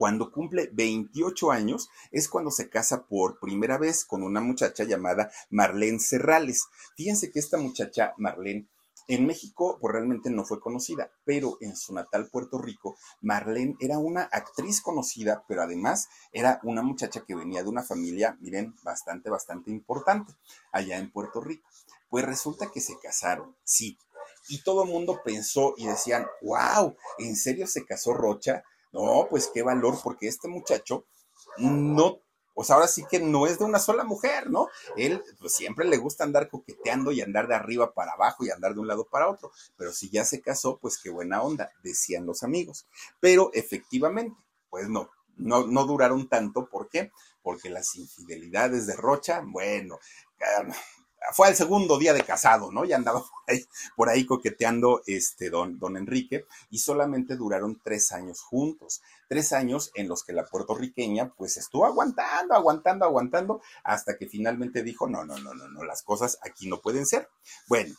[SPEAKER 1] cuando cumple 28 años es cuando se casa por primera vez con una muchacha llamada Marlene Serrales. Fíjense que esta muchacha, Marlene, en México pues realmente no fue conocida, pero en su natal Puerto Rico, Marlene era una actriz conocida, pero además era una muchacha que venía de una familia, miren, bastante, bastante importante allá en Puerto Rico. Pues resulta que se casaron, sí, y todo el mundo pensó y decían, wow, ¿en serio se casó Rocha? No, pues qué valor, porque este muchacho no, pues ahora sí que no es de una sola mujer, ¿no? Él pues, siempre le gusta andar coqueteando y andar de arriba para abajo y andar de un lado para otro, pero si ya se casó, pues qué buena onda, decían los amigos. Pero efectivamente, pues no, no, no duraron tanto, ¿por qué? Porque las infidelidades de Rocha, bueno, fue el segundo día de casado, ¿no? Ya andaba por ahí, coqueteando este don, don Enrique y solamente duraron tres años juntos. Tres años en los que la puertorriqueña pues estuvo aguantando, aguantando, aguantando hasta que finalmente dijo, no, no, no, no, no, las cosas aquí no pueden ser. Bueno,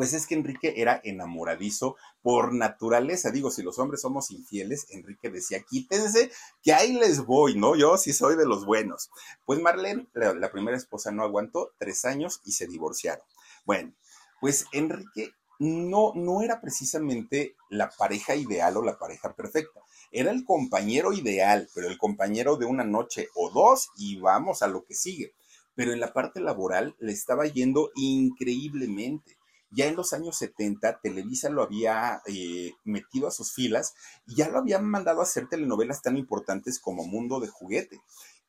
[SPEAKER 1] pues es que Enrique era enamoradizo por naturaleza. Digo, si los hombres somos infieles, Enrique decía, quítense, que ahí les voy, ¿no? Yo sí soy de los buenos. Pues Marlene, la, primera esposa, no aguantó tres años y se divorciaron. Bueno, pues Enrique no, no era precisamente la pareja ideal o la pareja perfecta. Era el compañero ideal, pero el compañero de una noche o dos y vamos a lo que sigue. Pero en la parte laboral le estaba yendo increíblemente ya en los años 70 Televisa lo había eh, metido a sus filas y ya lo habían mandado a hacer telenovelas tan importantes como Mundo de Juguete.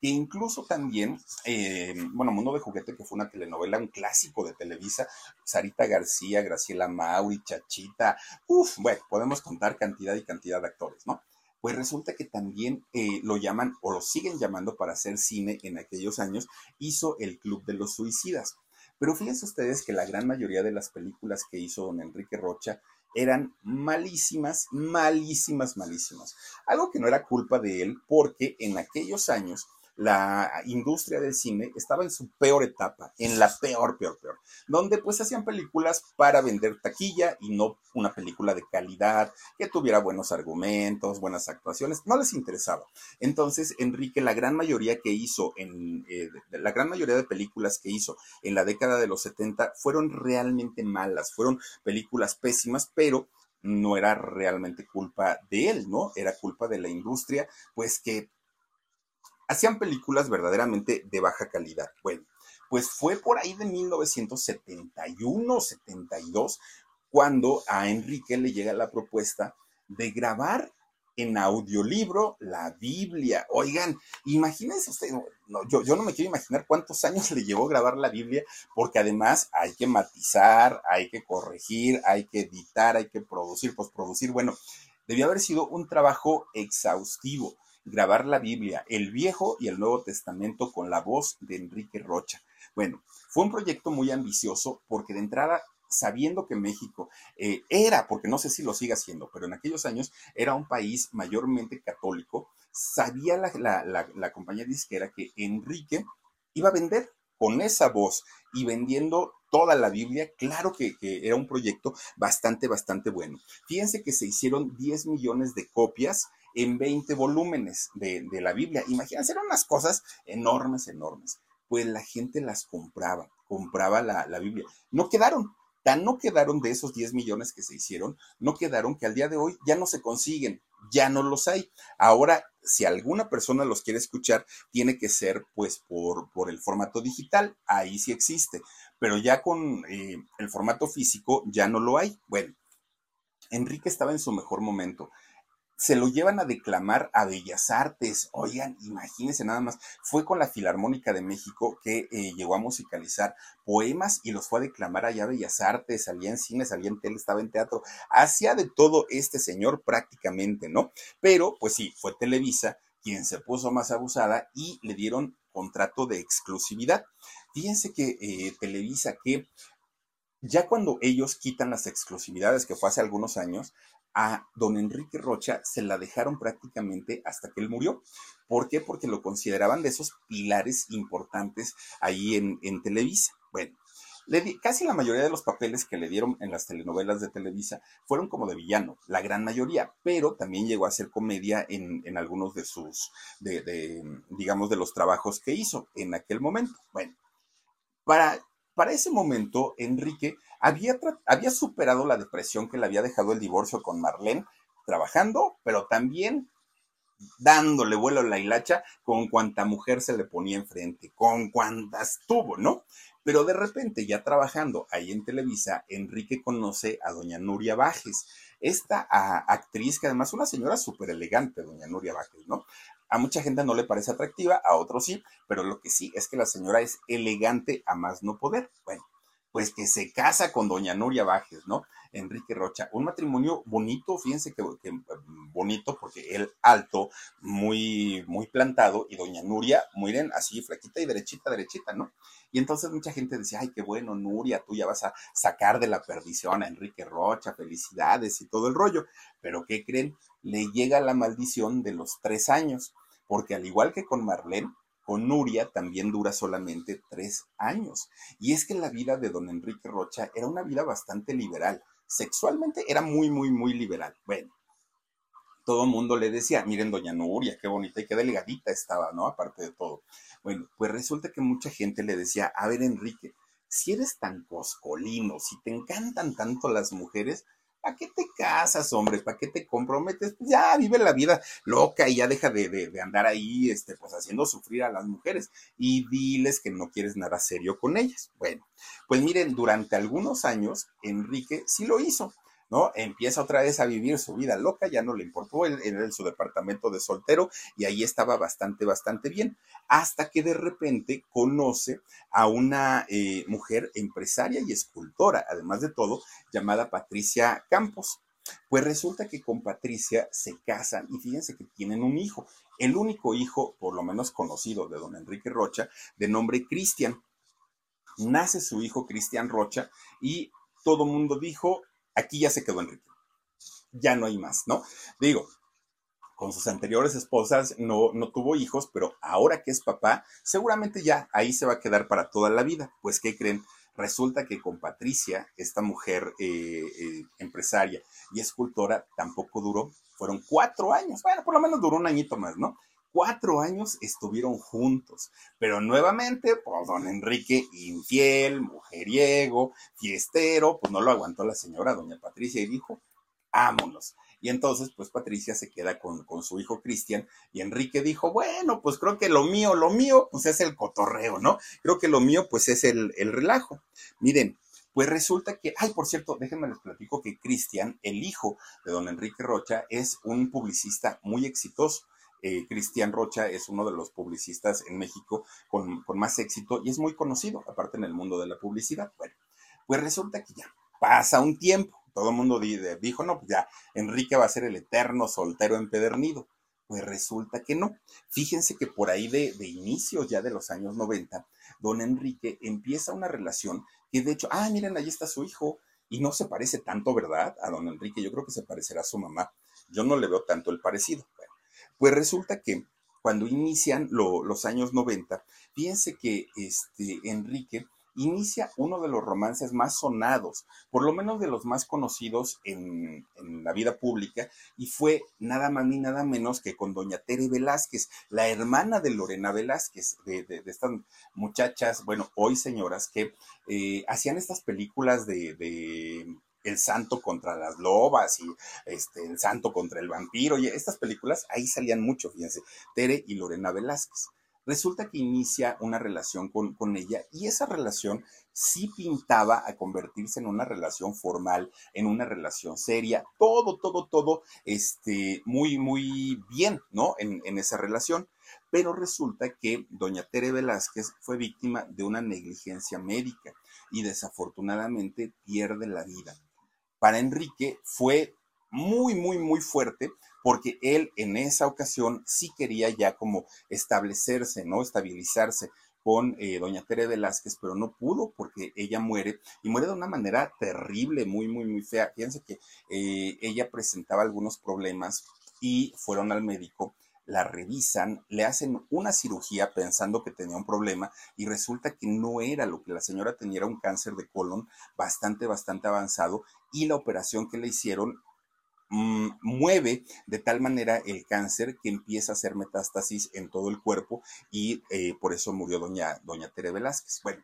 [SPEAKER 1] E incluso también, eh, bueno, Mundo de Juguete, que fue una telenovela, un clásico de Televisa, Sarita García, Graciela Mauri, Chachita, uff, bueno, podemos contar cantidad y cantidad de actores, ¿no? Pues resulta que también eh, lo llaman o lo siguen llamando para hacer cine en aquellos años, hizo el Club de los Suicidas Pero fíjense ustedes que la gran mayoría de las películas que hizo don Enrique Rocha eran malísimas, malísimas, malísimas. Algo que no era culpa de él porque en aquellos años la industria del cine estaba en su peor etapa, en la peor, peor, peor, donde pues hacían películas para vender taquilla y no una película de calidad, que tuviera buenos argumentos, buenas actuaciones, no les interesaba. Entonces, Enrique, la gran mayoría que hizo en, eh, la gran mayoría de películas que hizo en la década de los 70 fueron realmente malas, fueron películas pésimas, pero no era realmente culpa de él, ¿no? Era culpa de la industria, pues que hacían películas verdaderamente de baja calidad. Bueno, pues fue por ahí de 1971, 72, cuando a Enrique le llega la propuesta de grabar en audiolibro la Biblia. Oigan, imagínense usted, yo, yo, no me quiero imaginar cuántos años le llevó grabar la Biblia, porque además hay que matizar, hay que corregir, hay que editar, hay que producir, postproducir. Bueno, debió haber sido un trabajo exhaustivo grabar la Biblia, el Viejo y el Nuevo Testamento con la voz de Enrique Rocha. Bueno, fue un proyecto muy ambicioso porque de entrada sabiendo que México eh, era, porque no sé si lo siga siendo, pero en aquellos años era un país mayormente católico, sabía la, compañía disquera que Enrique iba a vender con esa voz y vendiendo toda la Biblia, claro que, que, era un proyecto bastante, bastante bueno. Fíjense que se hicieron 10 millones de copias en 20 volúmenes de, la Biblia. Imagínense, eran unas cosas enormes, enormes. Pues la gente las compraba, compraba la, la Biblia. No quedaron, tan no quedaron de esos 10 millones que se hicieron, no quedaron que al día de hoy ya no se consiguen, ya no los hay. Ahora, si alguna persona los quiere escuchar, tiene que ser pues por, por el formato digital, ahí sí existe, pero ya con eh, el formato físico ya no lo hay. Bueno, Enrique estaba en su mejor momento se lo llevan a declamar a Bellas Artes. Oigan, imagínense nada más. Fue con la Filarmónica de México que eh, llegó a musicalizar poemas y los fue a declamar allá a Bellas Artes, salía en cine, salía en tele, estaba en teatro. Hacía de todo este señor prácticamente, ¿no? Pero, pues sí, fue Televisa quien se puso más abusada y le dieron contrato de exclusividad. Fíjense que eh, Televisa que ya cuando ellos quitan las exclusividades, que fue hace algunos años, a don Enrique Rocha se la dejaron prácticamente hasta que él murió. ¿Por qué? Porque lo consideraban de esos pilares importantes ahí en, Televisa. Bueno, casi la mayoría de los papeles que le dieron en las telenovelas de Televisa fueron como de villano, la gran mayoría, pero también llegó a hacer comedia en, algunos de sus, de, digamos, de los trabajos que hizo en aquel momento. Bueno, para, para ese momento, Enrique había, había superado la depresión que le había dejado el divorcio con Marlene, trabajando, pero también dándole vuelo a la hilacha con cuanta mujer se le ponía enfrente, con cuantas tuvo, ¿no? Pero de repente, ya trabajando ahí en Televisa, Enrique conoce a doña Nuria Bajes, esta actriz que además es una señora súper elegante, doña Nuria Bajes, ¿no? A mucha gente no le parece atractiva, a otros sí, pero lo que sí es que la señora es elegante a más no poder. Bueno, pues que se casa con doña Nuria Bajes, ¿no? Enrique Rocha. Un matrimonio bonito, fíjense que, mm, bonito porque él alto, muy, muy plantado y doña Nuria, miren, así flaquita y derechita, derechita, ¿no? Y entonces mucha gente decía, ay, qué bueno, Nuria, tú ya vas a sacar de la perdición a Enrique Rocha, felicidades y todo el rollo. Pero ¿qué creen? Le llega la maldición de los tres años, porque al igual que con Marlene, con Nuria también dura solamente tres años. Y es que la vida de don Enrique Rocha era una vida bastante liberal. Sexualmente era muy, muy, muy liberal. Bueno, todo el mundo le decía, miren, doña Nuria, qué bonita y qué delgadita estaba, ¿no? Aparte de todo. Bueno, pues resulta que mucha gente le decía, a ver, Enrique, si eres tan coscolino, si te encantan tanto las mujeres, ¿Para qué te casas, hombre? ¿Para qué te comprometes? Pues ya vive la vida loca y ya deja de, andar ahí, este, pues haciendo sufrir a las mujeres y diles que no quieres nada serio con ellas. Bueno, pues miren, durante algunos años Enrique sí lo hizo. ¿No? Empieza otra vez a vivir su vida loca, ya no le importó, él, en su departamento de soltero y ahí estaba bastante, bastante bien, hasta que de repente conoce a una eh, mujer empresaria y escultora, además de todo, llamada Patricia Campos. Pues resulta que con Patricia se casan y fíjense que tienen un hijo, el único hijo, por lo menos conocido, de don Enrique Rocha, de nombre Cristian. nace su hijo Cristian Rocha y todo mundo dijo, aquí ya se quedó Enrique, ya no hay más, ¿no? Digo, con sus anteriores esposas no, no tuvo hijos, pero ahora que es papá, seguramente ya ahí se va a quedar para toda la vida. Pues, ¿qué creen? Resulta que con Patricia, esta mujer eh, eh, empresaria y escultora, tampoco duró. Fueron cuatro años. Bueno, por lo menos duró un añito más, ¿no? Cuatro años estuvieron juntos, pero nuevamente, pues don Enrique, infiel, mujeriego, fiestero, pues no lo aguantó la señora, doña Patricia, y dijo, vámonos. Y entonces, pues Patricia se queda con, con su hijo Cristian y Enrique dijo, bueno, pues creo que lo mío, lo mío, pues es el cotorreo, ¿no? Creo que lo mío, pues es el, el relajo. Miren, pues resulta que, ay, por cierto, déjenme les platico que Cristian, el hijo de don Enrique Rocha, es un publicista muy exitoso. Eh, Cristian Rocha es uno de los publicistas en México con, más éxito y es muy conocido, aparte en el mundo de la publicidad. Bueno, pues resulta que ya pasa un tiempo. Todo el mundo dijo, no, pues ya Enrique va a ser el eterno soltero empedernido. Pues resulta que no. Fíjense que por ahí de, de inicios ya de los años 90, don Enrique empieza una relación que de hecho, ah, miren, ahí está su hijo, y no se parece tanto, ¿verdad? A don Enrique, yo creo que se parecerá a su mamá. Yo no le veo tanto el parecido. Pues resulta que cuando inician los años 90, fíjense que este, Enrique inicia uno de los romances más sonados, por lo menos de los más conocidos en, la vida pública, y fue nada más ni nada menos que con doña Tere Velázquez, la hermana de Lorena Velázquez, de, estas muchachas, bueno, hoy señoras, que eh, hacían estas películas de el santo contra las lobas y este, el santo contra el vampiro. Y estas películas ahí salían mucho, fíjense, Tere y Lorena Velázquez. Resulta que inicia una relación con, con, ella y esa relación sí pintaba a convertirse en una relación formal, en una relación seria, todo, todo, todo, este, muy, muy bien, ¿no? En, en esa relación. Pero resulta que doña Tere Velázquez fue víctima de una negligencia médica y desafortunadamente pierde la vida para Enrique fue muy, muy, muy fuerte porque él en esa ocasión sí quería ya como establecerse, ¿no? Estabilizarse con eh, doña Tere Velázquez, pero no pudo porque ella muere y muere de una manera terrible, muy, muy, muy fea. Fíjense que eh, ella presentaba algunos problemas y fueron al médico la revisan, le hacen una cirugía pensando que tenía un problema y resulta que no era lo que la señora tenía, era un cáncer de colon bastante, bastante avanzado y la operación que le hicieron mm, mueve de tal manera el cáncer que empieza a hacer metástasis en todo el cuerpo y eh, por eso murió doña, doña Tere Velázquez. Bueno,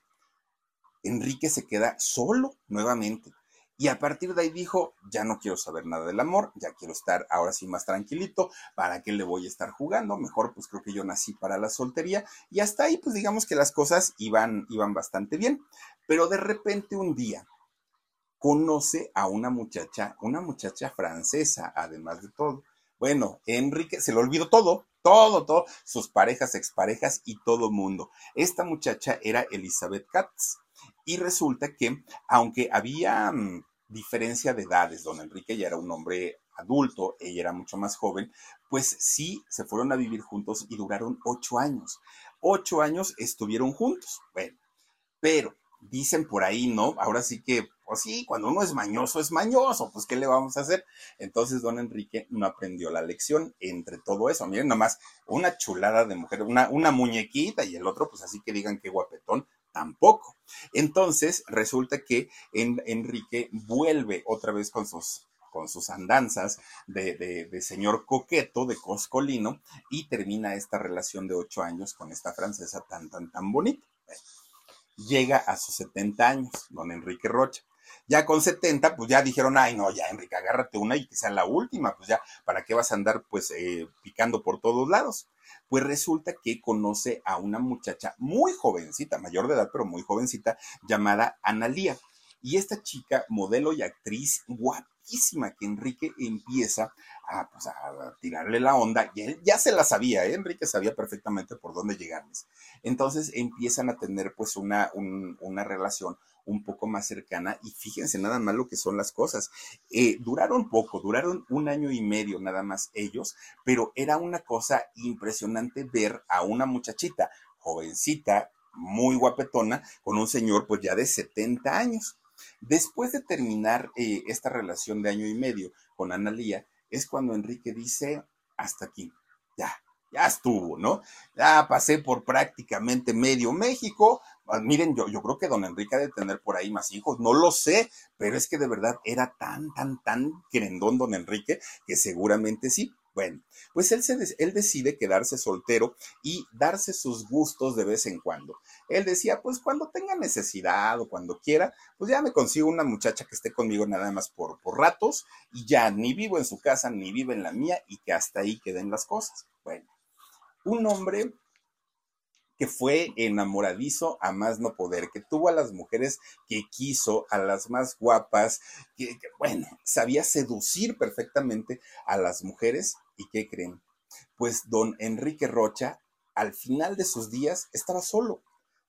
[SPEAKER 1] Enrique se queda solo nuevamente y a partir de ahí dijo, ya no quiero saber nada del amor, ya quiero estar ahora sí más tranquilito, ¿para qué le voy a estar jugando? Mejor pues creo que yo nací para la soltería y hasta ahí pues digamos que las cosas iban, iban bastante bien. Pero de repente un día conoce a una muchacha, una muchacha francesa, además de todo. Bueno, Enrique se le olvidó todo, todo, todo, sus parejas, exparejas y todo mundo. Esta muchacha era Elizabeth Katz. Y resulta que, aunque había mm, diferencia de edades, don Enrique ya era un hombre adulto, ella era mucho más joven, pues sí, se fueron a vivir juntos y duraron ocho años. Ocho años estuvieron juntos. Bueno, pero dicen por ahí, ¿no? Ahora sí que, pues sí, cuando uno es mañoso, es mañoso, pues ¿qué le vamos a hacer? Entonces don Enrique no aprendió la lección entre todo eso. Miren, nomás una chulada de mujer, una, una muñequita y el otro, pues así que digan qué guapetón, tampoco. Entonces resulta que Enrique vuelve otra vez con sus andanzas de, de, señor coqueto, de coscolino, y termina esta relación de ocho años con esta francesa tan, tan, tan bonita llega a sus 70 años, don Enrique Rocha. Ya con 70, pues ya dijeron, ay, no, ya, Enrique, agárrate una y que sea la última, pues ya, ¿para qué vas a andar, pues, eh, picando por todos lados? Pues resulta que conoce a una muchacha muy jovencita, mayor de edad, pero muy jovencita, llamada Analía. Y esta chica, modelo y actriz guapísima, que Enrique empieza a, pues, a tirarle la onda, y él ya se la sabía, ¿eh? Enrique sabía perfectamente por dónde llegarles. Entonces empiezan a tener pues una, una relación un poco más cercana y fíjense nada más lo que son las cosas. Eh, duraron poco, duraron un año y medio nada más ellos, pero era una cosa impresionante ver a una muchachita jovencita, muy guapetona, con un señor pues ya de 70 años. Después de terminar eh, esta relación de año y medio con Analía, es cuando Enrique dice, hasta aquí, ya, ya estuvo, ¿no? Ya pasé por prácticamente medio México. Ah, miren, yo, yo creo que don Enrique ha de tener por ahí más hijos, no lo sé, pero es que de verdad era tan, tan, tan querendón don Enrique que seguramente sí. Bueno, pues él, se, él decide quedarse soltero y darse sus gustos de vez en cuando. Él decía, pues cuando tenga necesidad o cuando quiera, pues ya me consigo una muchacha que esté conmigo nada más por, por ratos y ya ni vivo en su casa ni vive en la mía y que hasta ahí queden las cosas. Bueno, un hombre que fue enamoradizo a más no poder, que tuvo a las mujeres que quiso, a las más guapas, que, bueno, sabía seducir perfectamente a las mujeres. ¿Y qué creen? Pues don Enrique Rocha, al final de sus días, estaba solo,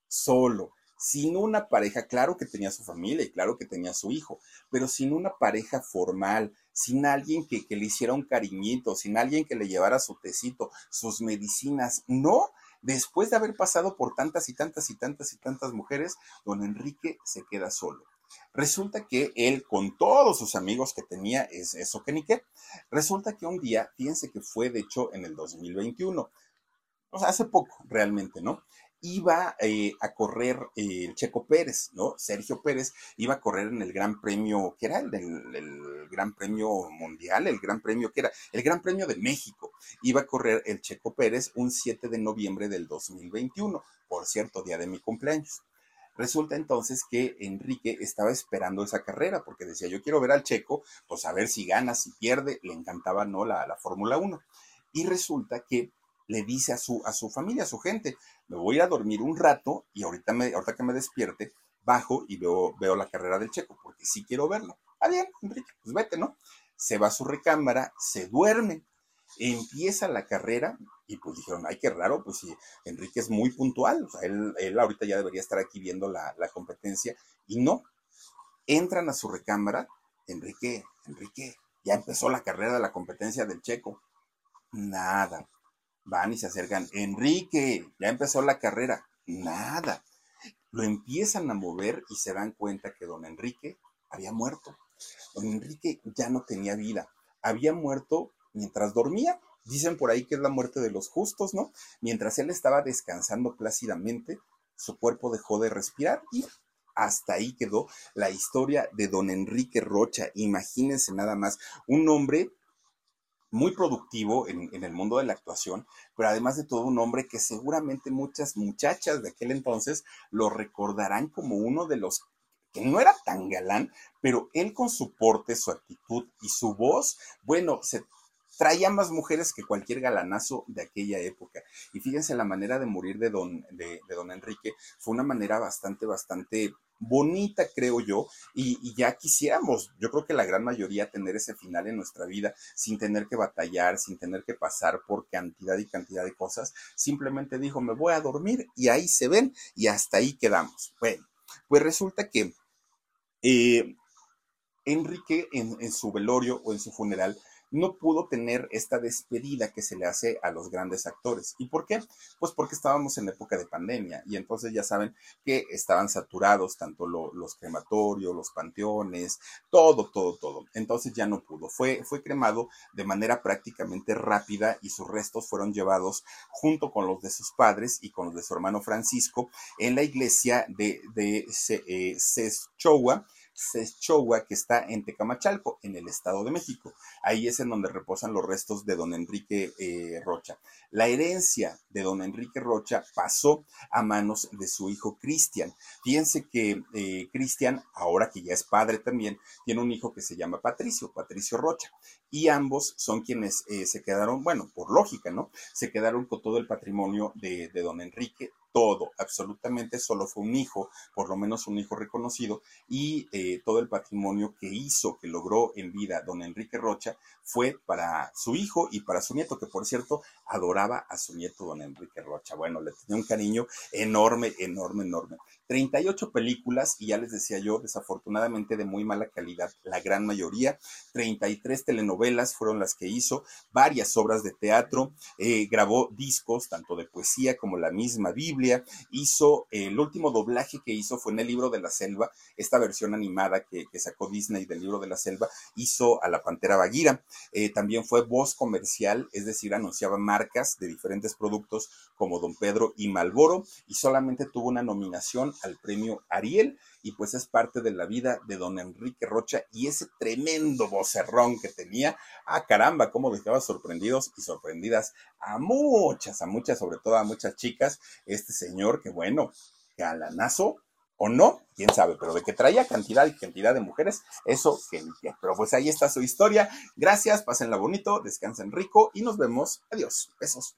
[SPEAKER 1] solo, sin una pareja, claro que tenía su familia y claro que tenía su hijo, pero sin una pareja formal, sin alguien que, le hiciera un cariñito, sin alguien que le llevara su tecito, sus medicinas, no, Después de haber pasado por tantas y tantas y tantas y tantas mujeres, don Enrique se queda solo. Resulta que él, con todos sus amigos que tenía, es eso que ni qué. Resulta que un día, fíjense que fue de hecho en el 2021, o sea, hace poco realmente, ¿no? Iba eh, a correr eh, el Checo Pérez, ¿no? Sergio Pérez iba a correr en el Gran Premio, que era el, el Gran Premio Mundial, el Gran Premio, que era el Gran Premio de México. Iba a correr el Checo Pérez un 7 de noviembre del 2021, por cierto, día de mi cumpleaños. Resulta entonces que Enrique estaba esperando esa carrera porque decía, yo quiero ver al Checo, pues a ver si gana, si pierde, le encantaba, ¿no? La, la Fórmula 1. Y resulta que le dice a su, a su familia, a su gente, me voy a dormir un rato y ahorita, me, ahorita que me despierte, bajo y veo, veo la carrera del checo, porque sí quiero verlo. Ah, bien, Enrique, pues vete, ¿no? Se va a su recámara, se duerme, empieza la carrera y pues dijeron, ay, qué raro, pues sí, Enrique es muy puntual, o sea, él, él ahorita ya debería estar aquí viendo la, la competencia y no, entran a su recámara, Enrique, Enrique, ya empezó la carrera de la competencia del checo. Nada, Van y se acercan. Enrique, ya empezó la carrera. Nada. Lo empiezan a mover y se dan cuenta que don Enrique había muerto. Don Enrique ya no tenía vida. Había muerto mientras dormía. Dicen por ahí que es la muerte de los justos, ¿no? Mientras él estaba descansando plácidamente, su cuerpo dejó de respirar y hasta ahí quedó la historia de don Enrique Rocha. Imagínense nada más, un hombre muy productivo en, el mundo de la actuación, pero además de todo un hombre que seguramente muchas muchachas de aquel entonces lo recordarán como uno de los que no era tan galán, pero él con su porte, su actitud y su voz, bueno, se traía más mujeres que cualquier galanazo de aquella época. Y fíjense, la manera de morir de don, de, de don Enrique fue una manera bastante, bastante bonita, creo yo, y, ya quisiéramos, yo creo que la gran mayoría, tener ese final en nuestra vida sin tener que batallar, sin tener que pasar por cantidad y cantidad de cosas. Simplemente dijo, me voy a dormir y ahí se ven y hasta ahí quedamos. Bueno, pues resulta que eh, Enrique en su velorio o en su funeral no pudo tener esta despedida que se le hace a los grandes actores. ¿Y por qué? Pues porque estábamos en época de pandemia y entonces ya saben que estaban saturados tanto los crematorios, los panteones, todo, todo, todo. Entonces ya no pudo. Fue, fue cremado de manera prácticamente rápida y sus restos fueron llevados junto con los de sus padres y con los de su hermano Francisco en la iglesia de, de eh, Sechowa, que está en Tecamachalco, en el Estado de México. Ahí es en donde reposan los restos de don Enrique eh, Rocha. La herencia de don Enrique Rocha pasó a manos de su hijo Cristian. Fíjense que eh, Cristian, ahora que ya es padre también, tiene un hijo que se llama Patricio, Patricio Rocha. Y ambos son quienes eh, se quedaron, bueno, por lógica, ¿no? Se quedaron con todo el patrimonio de, de don Enrique, todo, absolutamente solo fue un hijo, por lo menos un hijo reconocido, y eh, todo el patrimonio que hizo, que logró en vida don Enrique Rocha, fue para su hijo y para su nieto, que por cierto adoraba a su nieto don Enrique Rocha. Bueno, le tenía un cariño enorme, enorme, enorme. 38 películas, y ya les decía yo, desafortunadamente de muy mala calidad, la gran mayoría, 33 telenovelas fueron las que hizo, varias obras de teatro, eh, grabó discos tanto de poesía como la misma Biblia, hizo, el último doblaje que hizo fue en el libro de la selva, esta versión animada que, sacó Disney del libro de la selva, hizo a la Pantera Baguira, eh, también fue voz comercial, es decir, anunciaba marcas de diferentes productos como Don Pedro y Malboro, y solamente tuvo una nominación al premio Ariel, y pues es parte de la vida de don Enrique Rocha y ese tremendo vocerrón que tenía, ah caramba, cómo dejaba sorprendidos y sorprendidas a muchas, a muchas, sobre todo a muchas chicas, este señor que bueno, galanazo o no, quién sabe, pero de que traía cantidad y cantidad de mujeres, eso que Pero pues ahí está su historia. Gracias, pásenla bonito, descansen rico y nos vemos. Adiós. Besos.